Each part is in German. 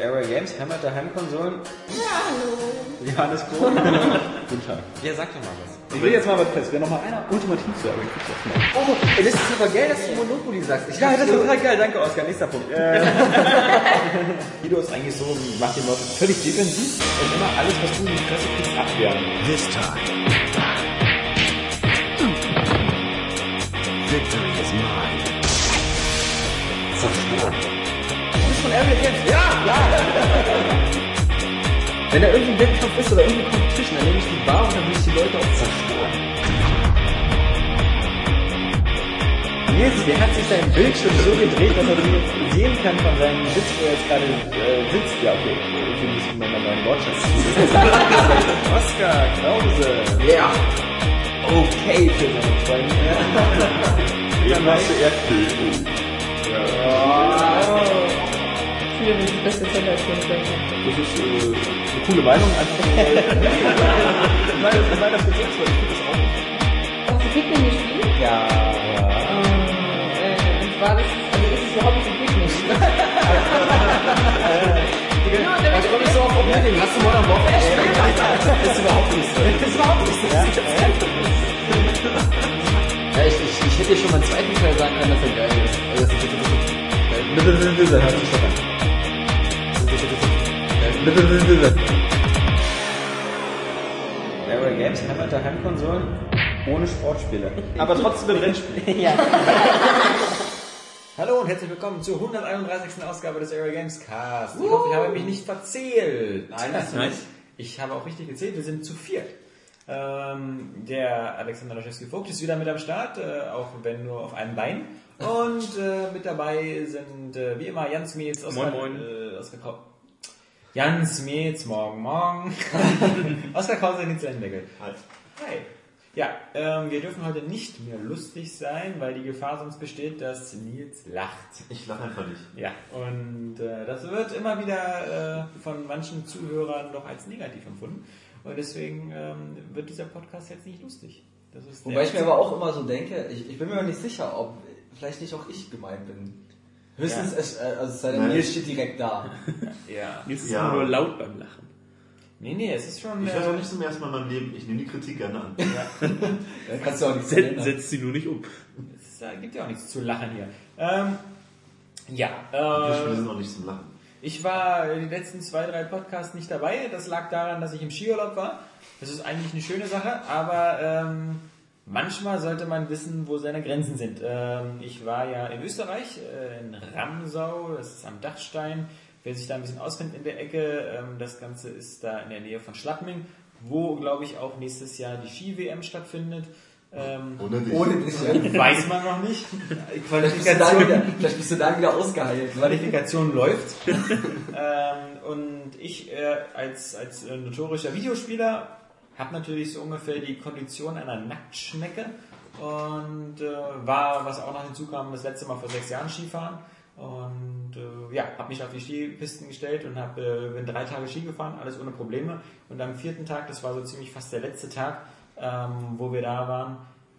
Area Games, Heimat der Heimkonsolen. Ja, hallo. Johannes Kohl. Guten Tag. Ja, sag doch mal was. Ich will jetzt mal was fest. Wer noch mal einer ultimativ zu Area Games macht. Oh, ey, das ist aber geil, dass du Monopoly sagst. Ich Ja, das ist so- total geil. Danke, Oskar. Nächster Punkt. Guido ist eigentlich so, macht die Leute völlig defensiv und immer alles, was du in die Fresse kriegst, abwehren. This time. Victory is mine. Von Area Games. Ja, ja. Wenn da irgendein Wettkampf ist oder irgendeine Competition, dann nehme ich die Bar und dann will ich die Leute auch zerstören. Nils, der hat sich sein Bildschirm so gedreht, dass er jetzt sehen kann von seinem Sitz, wo er jetzt gerade äh, sitzt. Ja, okay. Ich muss mal meinen Wortschatz Oskar Krause. Ja. Okay für seine Freunde. Eben hast du RP. Das ist die beste Zelda-Spiel. Das ist äh, eine coole Meinung, einfach nur, weil... Nein, das ist weil ich finde das auch nicht. Hast du Pikmin gespielt? Ja, ja. Äh, und zwar, das ist, also ist überhaupt nicht genau, der Da komme ich so auf Opening. Hast du Modern Warfare gespielt? Das ist überhaupt nicht so. Das ist überhaupt nicht so. Ja, ich, ich, ich hätte dir schon mal einen zweiten Teil sagen können, dass er geil ist. Also, das ist, das ist, Lübel, hört sich doch Area Games, Heimat der Heimkonsolen. Ohne Sportspiele. Aber trotzdem ein Rennspiel. ja. Hallo und herzlich willkommen zur 131. Ausgabe des Area Games Cast. Ich hoffe, ich habe mich nicht verzählt. Nein, hast du nicht. Ich habe auch richtig gezählt, wir sind zu viert. Ähm, der Alexander Laschewski-Vogt ist wieder mit am Start, äh, auch wenn nur auf einem Bein. Und äh, mit dabei sind äh, wie immer Jans Mietz, Oskar, Moin, moin. Äh, Oskar Jans Mietz, morgen, morgen. Oskar Krause, Nils Lendeckel. Hi. Hi. Ja, ähm, wir dürfen heute nicht mehr lustig sein, weil die Gefahr sonst besteht, dass Nils lacht. Ich lache einfach nicht. Ja, und äh, das wird immer wieder äh, von manchen Zuhörern doch als negativ empfunden. Und deswegen ähm, wird dieser Podcast jetzt nicht lustig. Das ist Wobei der- ich mir aber auch immer so denke, ich, ich bin mir nicht sicher, ob vielleicht nicht auch ich gemeint bin. Höchstens, Ja. es, äh, also es sei denn. Nils steht direkt da. Ja. Jetzt ist Ja. immer nur laut beim Lachen. Nee, nee, es ist schon. Ich äh, höre auch nicht zum ersten Mal in meinem Leben. Ich nehme die Kritik gerne an. Da kannst du auch nichts Set, ändern. setzt sie nur nicht um. es äh, gibt ja auch nichts zu lachen hier. Ähm, ja, Die Spiele äh, sind auch nicht zum Lachen. Ich war die letzten zwei, drei Podcasts nicht dabei. Das lag daran, dass ich im Skiurlaub war. Das ist eigentlich eine schöne Sache, aber ähm, manchmal sollte man wissen, wo seine Grenzen sind. Ähm, ich war ja in Österreich, äh, in Ramsau, das ist am Dachstein. Wer sich da ein bisschen auskennt in der Ecke, ähm, das Ganze ist da in der Nähe von Schlappming, wo, glaube ich, auch nächstes Jahr die Ski-WM stattfindet. Ähm, Ohne dich. Ohne dich, ja. weiß man noch nicht. Vielleicht bist, du da wieder, vielleicht bist du da wieder ausgeheilt. Qualifikation läuft. ähm, und ich äh, als, als äh, notorischer Videospieler habe natürlich so ungefähr die Kondition einer Nacktschnecke und äh, war, was auch noch hinzukam, das letzte Mal vor sechs Jahren Skifahren. Und äh, ja, habe mich auf die Skipisten gestellt und hab, äh, bin drei Tage Ski gefahren, alles ohne Probleme. Und am vierten Tag, das war so ziemlich fast der letzte Tag, ähm, wo wir da waren,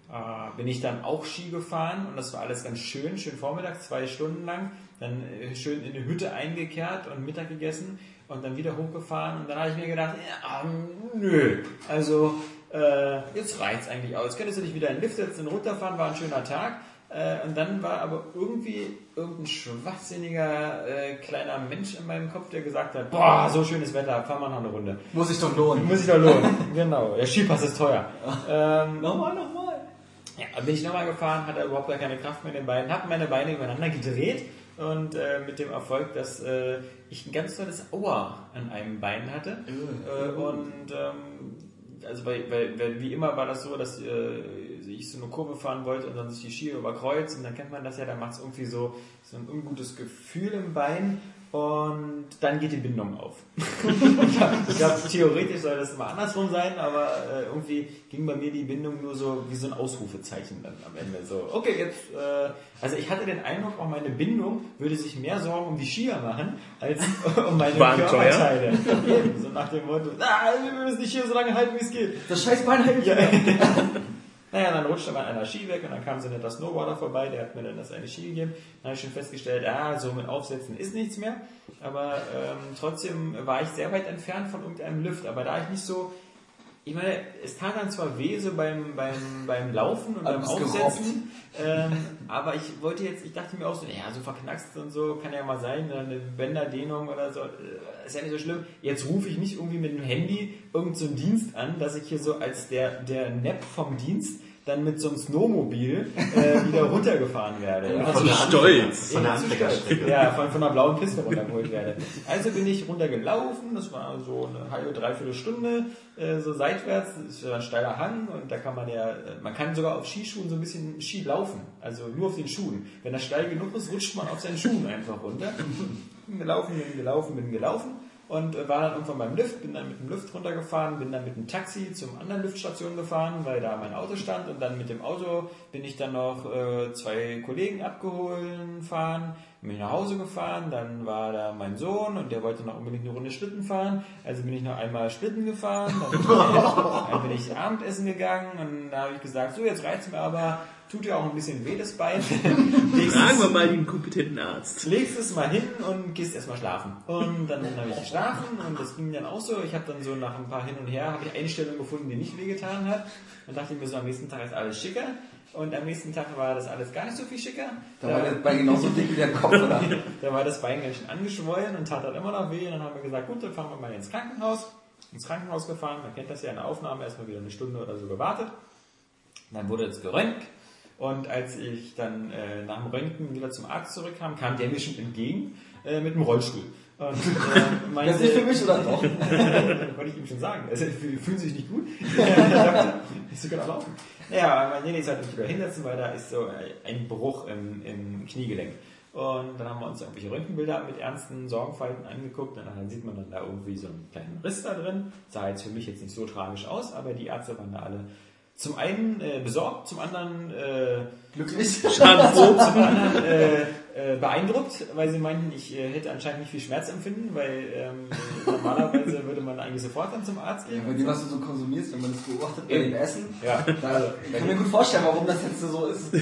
äh, bin ich dann auch Ski gefahren und das war alles ganz schön, schön vormittags, zwei Stunden lang, dann äh, schön in eine Hütte eingekehrt und Mittag gegessen und dann wieder hochgefahren und dann habe ich mir gedacht, ja, ähm, nö, also äh, jetzt reicht's eigentlich aus. Könntest du dich wieder in den Lift setzen und runterfahren, war ein schöner Tag. Äh, und dann war aber irgendwie irgendein schwachsinniger äh, kleiner Mensch in meinem Kopf, der gesagt hat, boah, so schönes Wetter, fahren wir noch eine Runde. Muss sich doch lohnen. Muss sich doch lohnen. genau, der Skipass ist teuer. ähm, Nochmal, nochmal. ja, bin ich nochmal gefahren, hatte überhaupt gar keine Kraft mehr in den Beinen, habe meine Beine übereinander gedreht und äh, mit dem Erfolg, dass äh, ich ein ganz tolles Aua an einem Bein hatte. Äh, und ähm, also weil, weil, weil wie immer war das so, dass äh, ich so eine Kurve fahren wollte und dann sich die Skier überkreuzt und dann kennt man das ja, dann macht es irgendwie so, so ein ungutes Gefühl im Bein und dann geht die Bindung auf. ich glaube, theoretisch soll das immer andersrum sein, aber äh, irgendwie ging bei mir die Bindung nur so wie so ein Ausrufezeichen dann am Ende. So, okay, jetzt, äh, also ich hatte den Eindruck, auch meine Bindung würde sich mehr Sorgen um die Skier machen, als um meine Waren? Körperteile. So nach dem Motto, ah, wir müssen die Skier so lange halten, wie es geht. Das scheiß Bein hält Ja. Naja, dann rutschte mal einer Ski weg und dann kam so ein netter Snowboarder vorbei, der hat mir dann das eine Ski gegeben. Dann habe ich schon festgestellt, ah, so mit Aufsätzen ist nichts mehr. Aber ähm, trotzdem war ich sehr weit entfernt von irgendeinem Lift. Aber da ich nicht so, ich meine, es tat dann zwar weh so beim, beim, beim Laufen und beim Aufsetzen, ähm, aber ich wollte jetzt, ich dachte mir auch so, ja, so verknackst und so kann ja mal sein, eine Bänderdehnung oder so, äh, ist ja nicht so schlimm. Jetzt rufe ich nicht irgendwie mit dem Handy irgendeinen so einen Dienst an, dass ich hier so als der, der Nepp vom Dienst dann mit so einem Snowmobil äh, wieder runtergefahren werde. Ja. Von der stolz. Von der Anfängerstrecke. Ja, von, von einer blauen Piste runtergeholt werde. Also bin ich runtergelaufen, das war so eine halbe, dreiviertel Stunde, äh, so seitwärts, das ist ja ein steiler Hang und da kann man ja, äh, man kann sogar auf Skischuhen so ein bisschen Ski laufen, also nur auf den Schuhen. Wenn das steil genug ist, rutscht man auf seinen Schuhen einfach runter. Bin gelaufen, bin gelaufen, bin gelaufen und äh, war dann irgendwann beim Lift, bin dann mit dem Lift runtergefahren, bin dann mit dem Taxi zum anderen Liftstation gefahren, weil da mein Auto stand. Und dann mit dem Auto bin ich dann noch äh, zwei Kollegen abgeholt fahren, bin ich nach Hause gefahren, dann war da mein Sohn und der wollte noch unbedingt eine Runde Schlitten fahren, also bin ich noch einmal Schlitten gefahren, dann bin ich, dann bin ich Abendessen gegangen und da habe ich gesagt, so jetzt reizt mir aber, tut ja auch ein bisschen weh das Bein. Fragen es- wir mal den kompetenten Arzt. legst es mal hin und gehst erstmal schlafen. Und dann habe ich geschlafen und das ging dann auch so. Ich habe dann so nach ein paar hin und her, habe ich eine Stellung gefunden, die nicht wehgetan hat. Und dachte mir so, am nächsten Tag ist alles schicker. Und am nächsten Tag war das alles gar nicht so viel schicker. Da war der Bein genauso dick wie der Kopf, oder? Da war das Bein ganz schön angeschwollen und tat dann immer noch weh. Und dann haben wir gesagt, gut, dann fahren wir mal ins Krankenhaus. Ins Krankenhaus gefahren, man kennt das ja in der Aufnahme, erstmal wieder eine Stunde oder so gewartet. Dann wurde es geröntgt. Und als ich dann äh, nach dem Röntgen wieder zum Arzt zurückkam, kam der mir schon entgegen äh, mit dem Rollstuhl. Und äh, meinte, Das ist nicht für mich, oder doch? wollte ich ihm schon sagen. Also, fü- fühlen sich nicht gut? ich so genau laufen. Ja, mein Nene sollte mich wieder hinsetzen, weil da ist so ein Bruch im, im Kniegelenk. Und dann haben wir uns irgendwelche Röntgenbilder mit ernsten Sorgenfalten angeguckt. Und dann sieht man dann da irgendwie so einen kleinen Riss da drin. Sah jetzt für mich jetzt nicht so tragisch aus, aber die Ärzte waren da alle zum einen äh, besorgt, zum anderen äh, Glücklich. zum anderen äh, äh, beeindruckt, weil sie meinten, ich äh, hätte anscheinend nicht viel Schmerzempfinden, weil ähm, äh, normalerweise würde man eigentlich sofort dann zum Arzt Ja, gehen. bei dem, was du so konsumierst, wenn man das beobachtet, bei dem Essen, Ja, da ich kann mir gut vorstellen, warum das jetzt so ist.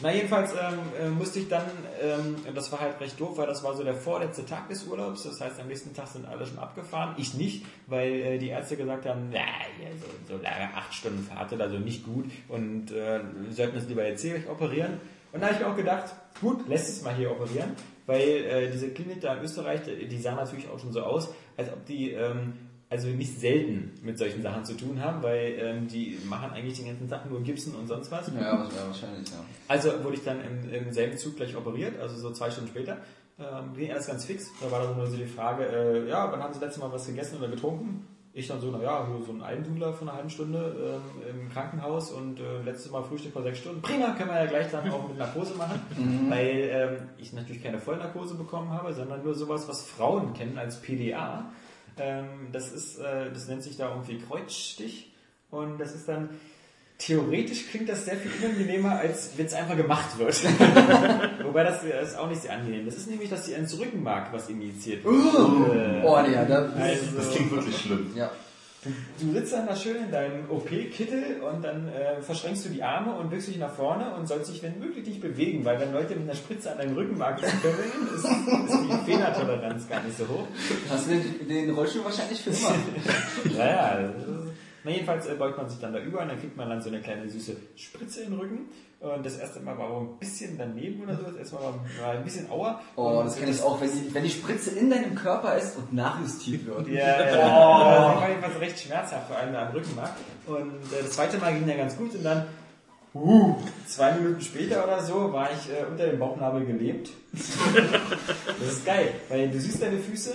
Na jedenfalls ähm, äh, musste ich dann, ähm, das war halt recht doof, weil das war so der vorletzte Tag des Urlaubs, das heißt am nächsten Tag sind alle schon abgefahren, ich nicht, weil äh, die Ärzte gesagt haben, na, ja, so, so lange acht Stunden Fahrt oder so nicht gut und äh, wir sollten es lieber jetzt hier operieren. Und da habe ich mir auch gedacht, gut, lässt es mal hier operieren, weil äh, diese Klinik da in Österreich, die die sah natürlich auch schon so aus, als ob die ähm, also nicht selten mit solchen Sachen zu tun haben, weil ähm, die machen eigentlich den ganzen Tag nur Gipsen und sonst was. Ja, wahrscheinlich, ja. Also wurde ich dann im, im selben Zug gleich operiert, also so zwei Stunden später. Ähm, ging alles ganz fix. Da war dann nur so die Frage, äh, ja, wann haben Sie letztes Mal was gegessen oder getrunken? Ich dann so, naja, so ein Almdudler von einer halben Stunde ähm, im Krankenhaus und äh, letztes Mal Frühstück vor sechs Stunden. Prima, können wir ja gleich dann auch mit Narkose machen, weil ähm, ich natürlich keine Vollnarkose bekommen habe, sondern nur sowas, was Frauen kennen als PDA. Ähm, das ist, äh, das nennt sich da irgendwie Kreuzstich und das ist dann Theoretisch klingt das sehr viel unangenehmer, als wenn es einfach gemacht wird. Wobei das ist auch nicht sehr angenehm. Das ist nämlich, dass die ins Rückenmark was injiziert wird. Äh, Oh, ja, da, also, Das klingt wirklich schlimm. ja. Du sitzt dann da schön in deinem OP-Kittel und dann äh, verschränkst du die Arme und wirkst dich nach vorne und sollst dich, wenn möglich, nicht bewegen, weil wenn Leute mit einer Spritze an deinem Rückenmark kribbeln, ist, ist die Fehlertoleranz gar nicht so hoch. Hast du den, den Rollstuhl wahrscheinlich für immer. Ja, ja. das ist- Na, jedenfalls äh, beugt man sich dann da über und dann kriegt man dann so eine kleine süße Spritze in den Rücken. Und das erste Mal war aber ein bisschen daneben oder so. Das erste Mal war, ein bisschen Aua. Oh, das kenne ich auch, wenn die, wenn die Spritze in deinem Körper ist und nachjustiert wird. Ja, ja, ja. Das war jedenfalls recht schmerzhaft, vor allem am Rückenmark. Und äh, das zweite Mal ging dann ganz gut und dann, uh, zwei Minuten später oder so, war ich äh, unter dem Bauchnabel gelebt. Das ist geil, weil du siehst deine Füße,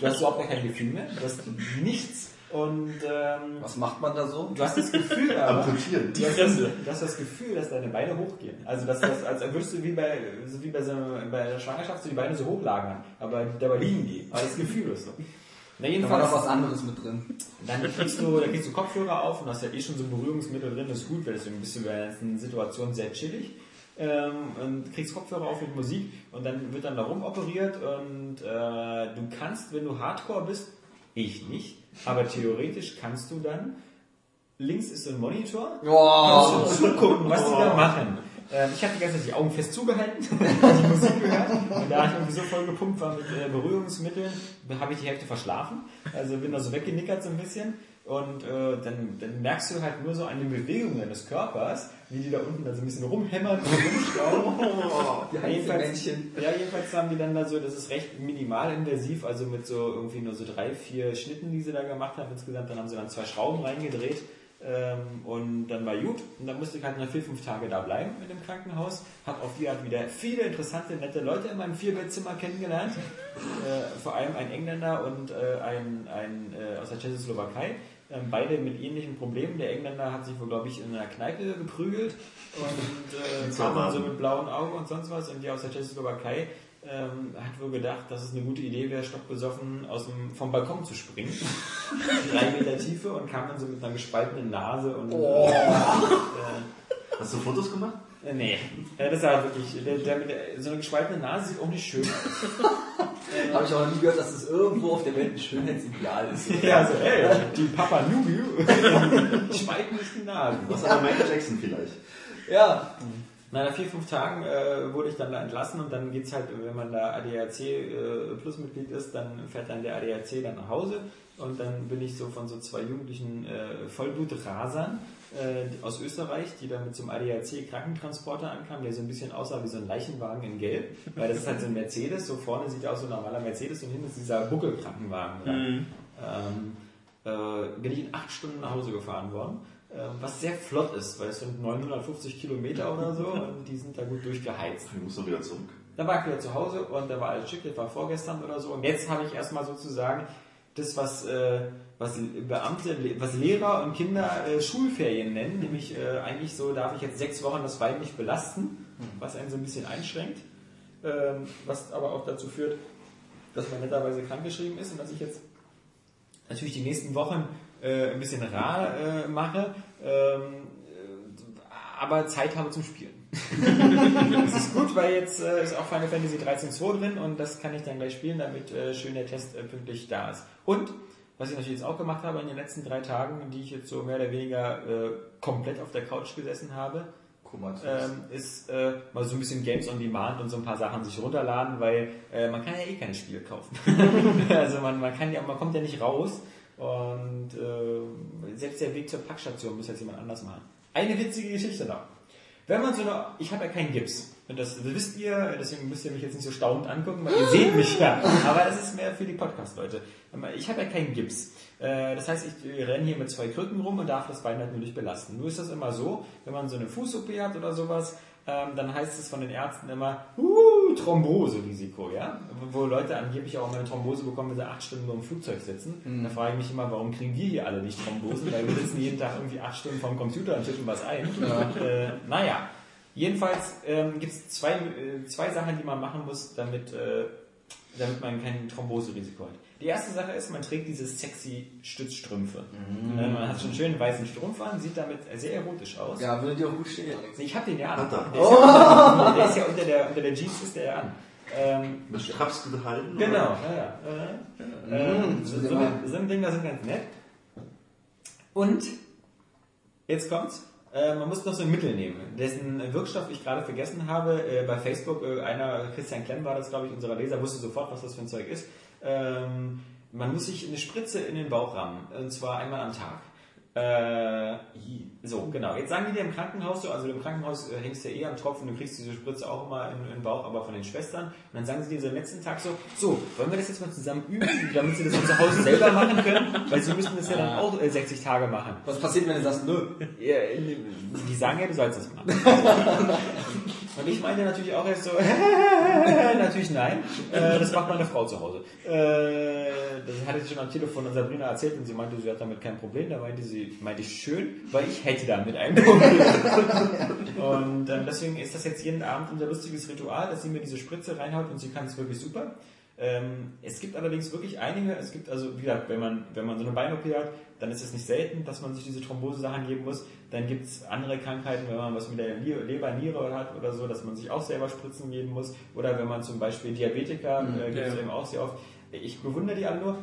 du hast überhaupt gar kein Gefühl mehr, du hast nichts. Und ähm, Was macht man da so? du hast das Gefühl, aber, Amputieren. du, hast das, du hast das Gefühl, dass deine Beine hochgehen. Also dass das, als würdest du wie bei, so wie bei, so, bei der Schwangerschaft so die Beine so hochlagern, aber dabei liegen die. Aber das Gefühl ist so. Na, Da war jedenfalls, noch was anderes mit drin. dann kriegst du, da kriegst du Kopfhörer auf und hast ja eh schon so ein Berührungsmittel drin, das ist gut, weil deswegen bist du bei der ganzen Situation sehr chillig. Ähm, und kriegst Kopfhörer auf mit Musik und dann wird dann da rumoperiert und äh, du kannst, wenn du Hardcore bist, ich nicht, aber theoretisch kannst du dann links ist so ein Monitor. Boah. Kannst du zugucken, was die da machen. Ähm, ich habe die ganze Zeit die Augen fest zugehalten, die Musik gehört. Und da ich irgendwie so voll gepumpt war mit äh, Berührungsmitteln, habe ich die Hälfte verschlafen. Also bin da so weggenickert so ein bisschen. Und äh, dann, dann merkst du halt nur so an den Bewegungen deines Körpers, wie die da unten da so ein bisschen rumhämmern und rumstauben. Die Einzelmännchen. Ja, jedenfalls haben die dann da so, das ist recht minimalinvasiv, also mit so irgendwie nur so drei, vier Schnitten, die sie da gemacht haben insgesamt. Dann haben sie dann zwei Schrauben reingedreht ähm, und dann war gut. Und dann musste ich halt noch vier, fünf Tage da bleiben in dem Krankenhaus. Hab auf die Art wieder viele interessante, nette Leute in meinem Vierbettzimmer kennengelernt. Äh, vor allem ein Engländer und äh, ein, ein äh, aus der Tschechoslowakei. Ähm, beide mit ähnlichen Problemen. Der Engländer hat sich wohl, glaube ich, in einer Kneipe geprügelt und äh, kam dann so mit blauen Augen und sonst was. Und die aus der Tschechoslowakei ähm, hat wohl gedacht, dass es eine gute Idee wäre, stockbesoffen aus dem, vom Balkon zu springen. Drei Meter Tiefe und kam dann so mit einer gespaltenen Nase und äh, Hast du Fotos gemacht? Nee, äh, das war wirklich, der, der, mit der, so eine gespaltene Nase sieht auch nicht schön aus. Habe ich auch noch nie gehört, dass es irgendwo auf der Welt ein Schönheitsideal ist. Ja, so, ey, die Papa Nubiu, spalten nicht die Nasen. Was aber Michael Jackson vielleicht. Ja. Na, nach vier, fünf Tagen äh, wurde ich dann da entlassen und dann geht's halt, wenn man da ADAC äh, Plus Mitglied ist, dann fährt dann der ADAC dann nach Hause und dann bin ich so von so zwei jugendlichen äh, Vollblutrasern äh, aus Österreich, die dann mit so einem ADAC Krankentransporter ankamen, der so ein bisschen aussah wie so ein Leichenwagen in Gelb, weil das ist halt so ein Mercedes, so vorne sieht aus wie ein normaler Mercedes und hinten ist dieser Buckelkrankenwagen dran. Ähm, äh, bin ich in acht Stunden nach Hause gefahren worden. Ähm, was sehr flott ist, weil es sind 950 Kilometer oder so und die sind da gut durchgeheizt. Ich muss doch wieder zurück. Dann war ich wieder zu Hause und da war alles schick, das war vorgestern oder so. Und jetzt habe ich erstmal sozusagen das, was, äh, was Beamte, was Lehrer und Kinder äh, Schulferien nennen, nämlich äh, eigentlich so darf ich jetzt sechs Wochen das Bein nicht belasten, was einen so ein bisschen einschränkt, ähm, was aber auch dazu führt, dass man netterweise krankgeschrieben ist und dass ich jetzt natürlich die nächsten Wochen äh, ein bisschen rar äh, mache, ähm, äh, aber Zeit habe zum Spielen. das ist gut, weil jetzt äh, ist auch Final Fantasy 13 2 drin und das kann ich dann gleich spielen, damit äh, schön der Test äh, pünktlich da ist. Und was ich natürlich jetzt auch gemacht habe in den letzten drei Tagen, die ich jetzt so mehr oder weniger äh, komplett auf der Couch gesessen habe, ähm, ist äh, mal so ein bisschen Games on Demand und so ein paar Sachen sich runterladen, weil äh, man kann ja eh keine Spiele kaufen. also man, man kann ja, man kommt ja nicht raus und äh, selbst der Weg zur Packstation muss jetzt jemand anders machen. Eine witzige Geschichte noch. Wenn man so eine, ich habe ja keinen Gips. Und das, das wisst ihr, deswegen müsst ihr mich jetzt nicht so staunend angucken, weil ihr seht mich ja. Aber das ist mehr für die Podcast-Leute. Ich habe ja keinen Gips. Äh, Das heißt, ich renne hier mit zwei Krücken rum und darf das Bein halt nur nicht belasten. Nur ist das immer so, wenn man so eine Fuß-OP hat oder sowas, ähm, dann heißt es von den Ärzten immer, uh, Thromboserisiko, ja? Wo Leute angeblich auch mal eine Thrombose bekommen, wenn sie acht Stunden nur im Flugzeug sitzen. Da frage ich mich immer, warum kriegen wir hier alle nicht Thrombosen? Weil wir sitzen jeden Tag irgendwie acht Stunden vom Computer und tippen was ein. Äh, naja, jedenfalls ähm, gibt es zwei, äh, zwei Sachen, die man machen muss, damit, äh, damit man kein Thromboserisiko hat. Die erste Sache ist, man trägt diese sexy Stützstrümpfe. Äh, Man hat schon einen schönen weißen Strumpf an, sieht damit sehr erotisch aus. Ja, würde dir auch gut stehen. Ich habe den ja an. Er. Der ist ja, der ist ja unter, der, unter der Jeans ist der ja an. Ähm, Mit Straps gehalten? genau, ja, ja. Äh, äh, so, so, so ein Ding, das sind ganz nett. Und jetzt kommt's. Äh, man muss noch so ein Mittel nehmen, dessen Wirkstoff ich gerade vergessen habe. Äh, bei Facebook, äh, einer, Christian Klemm war das, glaube ich, unserer Leser, wusste sofort, was das für ein Zeug ist. Ähm, man muss sich eine Spritze in den Bauch rammen, und zwar einmal am Tag. Äh, so, genau. Jetzt sagen die dir im Krankenhaus so, also im Krankenhaus äh, hängst du ja eh am Tropfen, du kriegst diese Spritze auch immer in, in den Bauch, aber von den Schwestern. Und dann sagen sie dir so am letzten Tag so, so, wollen wir das jetzt mal zusammen üben, damit sie das zu Hause selber machen können? Weil sie müssen das ja dann auch äh, 60 Tage machen. Was passiert, wenn du sagst, nö? Ja, die sagen ja, du sollst das machen. Und ich meinte natürlich auch erst so, natürlich nein, äh, das macht meine Frau zu Hause. Äh, das hatte ich schon am Telefon an Sabrina erzählt und sie meinte, sie hat damit kein Problem. Da meinte sie, meinte ich schön, weil ich hätte damit ein Problem. und ähm, deswegen ist das jetzt jeden Abend unser lustiges Ritual, dass sie mir diese Spritze reinhaut und sie kann es wirklich super. Ähm, es gibt allerdings wirklich einige, es gibt also, wie gesagt, wenn man, wenn man so eine Bein-OP hat, dann ist es nicht selten, dass man sich diese Thrombose-Sachen geben muss. Dann gibt es andere Krankheiten, wenn man was mit der Leber, Niere hat oder so, dass man sich auch selber Spritzen geben muss. Oder wenn man zum Beispiel Diabetiker, äh, gibt es ja. eben auch sehr oft. Ich bewundere die alle nur.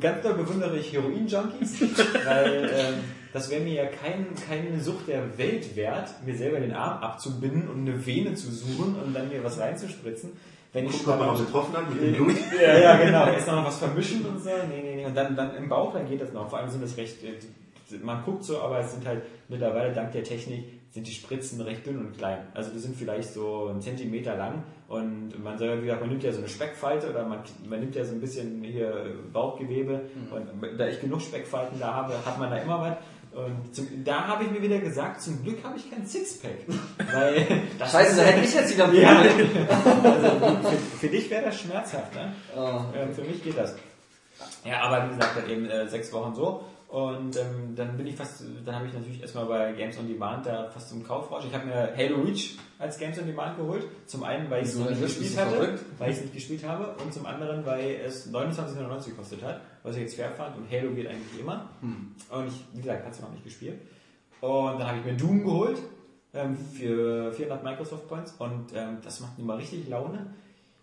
Ganz doll bewundere ich Heroin-Junkies, weil ähm, das wäre mir ja kein, keine Sucht der Welt wert, mir selber den Arm abzubinden und eine Vene zu suchen und dann mir was reinzuspritzen. Wenn ich Guck mal, ob man getroffen hat mit dem Blut. ja, ja, genau. Erst noch was vermischen und so. Nee, nee, nee. Und dann, dann im Bauch, dann geht das noch. Vor allem sind das recht, äh, man guckt so, aber es sind halt mittlerweile dank der Technik sind die Spritzen recht dünn und klein. Also die sind vielleicht so einen Zentimeter lang und man soll, wie gesagt, man nimmt ja so eine Speckfalte oder man, man nimmt ja so ein bisschen hier Bauchgewebe und da ich genug Speckfalten da habe, hat man da immer was. Und zum, da habe ich mir wieder gesagt, zum Glück habe ich kein Sixpack. Weil das Scheiße, da hätte ich jetzt wieder ja, Probleme. also für, für dich wäre das schmerzhaft, ne? Oh. Ähm, für mich geht das. Ja, aber wie gesagt, dann eben äh, sechs Wochen so. Und ähm, dann bin ich fast, dann habe ich natürlich erstmal bei Games on Demand da fast zum Kaufrausch. Ich habe mir Halo Reach als Games on Demand geholt. Zum einen, weil ich es noch nicht gespielt hatte, verrückt? weil ich es nicht gespielt habe. Und zum anderen, weil es 29,99 gekostet hat, was ich jetzt fair fand. Und Halo geht eigentlich immer. Und ich, wie gesagt, hatte es noch nicht gespielt. Und dann habe ich mir Doom geholt ähm, für 400 Microsoft Points. Und ähm, das macht immer richtig Laune.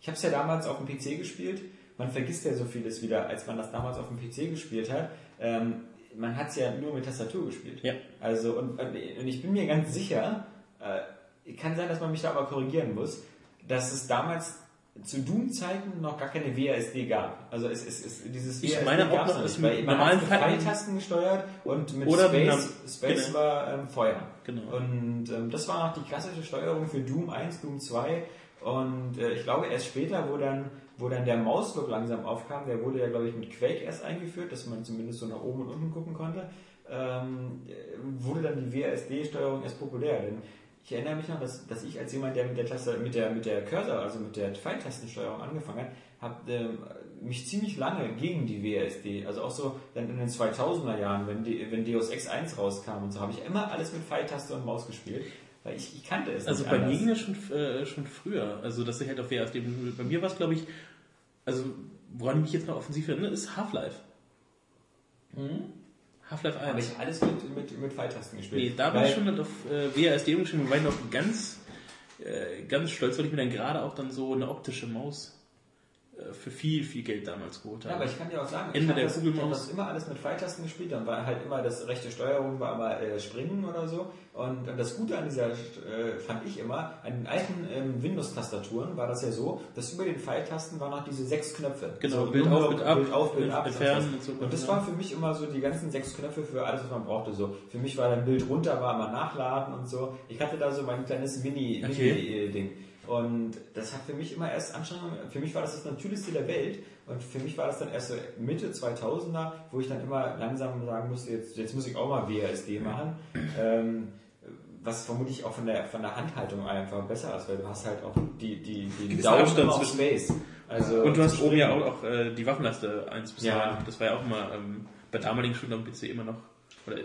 Ich habe es ja damals auf dem PC gespielt. Man vergisst ja so vieles wieder, als man das damals auf dem PC gespielt hat. Ähm, man hat es ja nur mit Tastatur gespielt. Ja. Also, und, und ich bin mir ganz sicher, äh, kann sein, dass man mich da aber korrigieren muss, dass es damals zu Doom-Zeiten noch gar keine WASD gab. Also es ist es, dieses Ich WASD meine auch noch, nicht, mit weil man hat mit Pfeiltasten gesteuert und mit Oder mit Space, einer- Space genau. war ähm, Feuer. Genau. Und ähm, das war noch die klassische Steuerung für Doom 1, Doom 2 und äh, ich glaube erst später, wo dann, wo dann der Mauslook langsam aufkam, der wurde ja glaube ich mit Quake erst eingeführt, dass man zumindest so nach oben und unten gucken konnte, ähm, äh, wurde dann die WASD-Steuerung erst populär. Denn ich erinnere mich noch, dass, dass ich als jemand, der mit der Taste, mit der, mit der Cursor, also mit der Pfeiltastensteuerung angefangen hat, habe ähm, mich ziemlich lange gegen die WASD, also auch so dann in den 2000er Jahren, wenn, die, wenn Deus Ex 1 rauskam und so, habe ich immer alles mit Pfeiltaste und Maus gespielt, weil ich, ich kannte es Also bei anders. mir ging das schon, äh, schon früher. Also, dass ich halt auf WASD. Bei mir war es, glaube ich, also, woran ich mich jetzt noch offensiv erinnere, ist Half-Life. Half-Life 1. habe ich alles mit, mit, mit Pfeiltasten gespielt. Nee, da war ich schon halt auf äh, WASD umgeschrieben ich noch ganz, äh, ganz stolz, weil ich mir dann gerade auch dann so eine optische Maus für viel, viel Geld damals geholt habe. Ja, aber ich kann dir auch sagen, Ende ich habe der das, ich das immer alles mit Pfeiltasten gespielt, dann war halt immer das rechte Steuerung, war immer äh, Springen oder so. Und das Gute an dieser, äh, fand ich immer, an den alten ähm, Windows-Tastaturen war das ja so, dass über den Pfeiltasten waren noch diese sechs Knöpfe. Genau, so Bild auf, Bild ab, Bild auf, Bild Bild ab. entfernen und so. Und das Ja. war für mich immer so die ganzen sechs Knöpfe für alles, was man brauchte. So für mich war dann Bild runter, war immer nachladen und so. Ich hatte da so mein kleines Mini, Okay. Mini Ding. Und das hat für mich immer erst Anstrengung, für mich war das das Natürlichste der Welt. Und für mich war das dann erst so Mitte 2000er, wo ich dann immer langsam sagen musste, jetzt, jetzt muss ich auch mal WASD machen. Ähm, was vermutlich auch von der, von der Handhaltung einfach besser ist, weil du hast halt auch die, die, Gewissen Daumen Abstand auf zwischen- Space. Also, und du hast oben ja auch, auch äh, die Waffenleiste 1 bis Ja. 9. Das war ja auch immer ähm, bei damaligen Stunden am PC immer noch.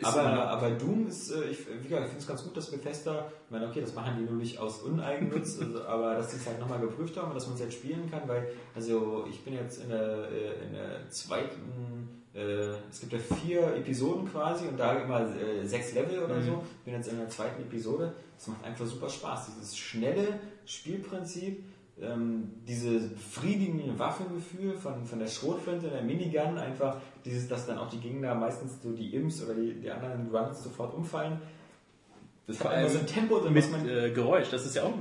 Aber, aber Doom ist, äh, ich, wie gesagt, ich finde es ganz gut, dass Bethesda, ich meine, okay, das machen die nur nicht aus Uneigennutz, also, aber dass die es halt nochmal geprüft haben und dass man es jetzt spielen kann, weil, also ich bin jetzt in der, äh, in der zweiten, äh, es gibt ja vier Episoden quasi und da immer sechs Level oder so. Ich bin jetzt in der zweiten Episode. Es macht einfach super Spaß. Dieses schnelle Spielprinzip, ähm, dieses befriedigende Waffengefühl von, von der Schrotflinte, der Minigun, einfach dieses, dass dann auch die Gegner meistens so die Imps oder die, die anderen Grunts sofort umfallen. Das immer allem so ein Tempo drin, mit man äh, Geräusch, das ist ja auch.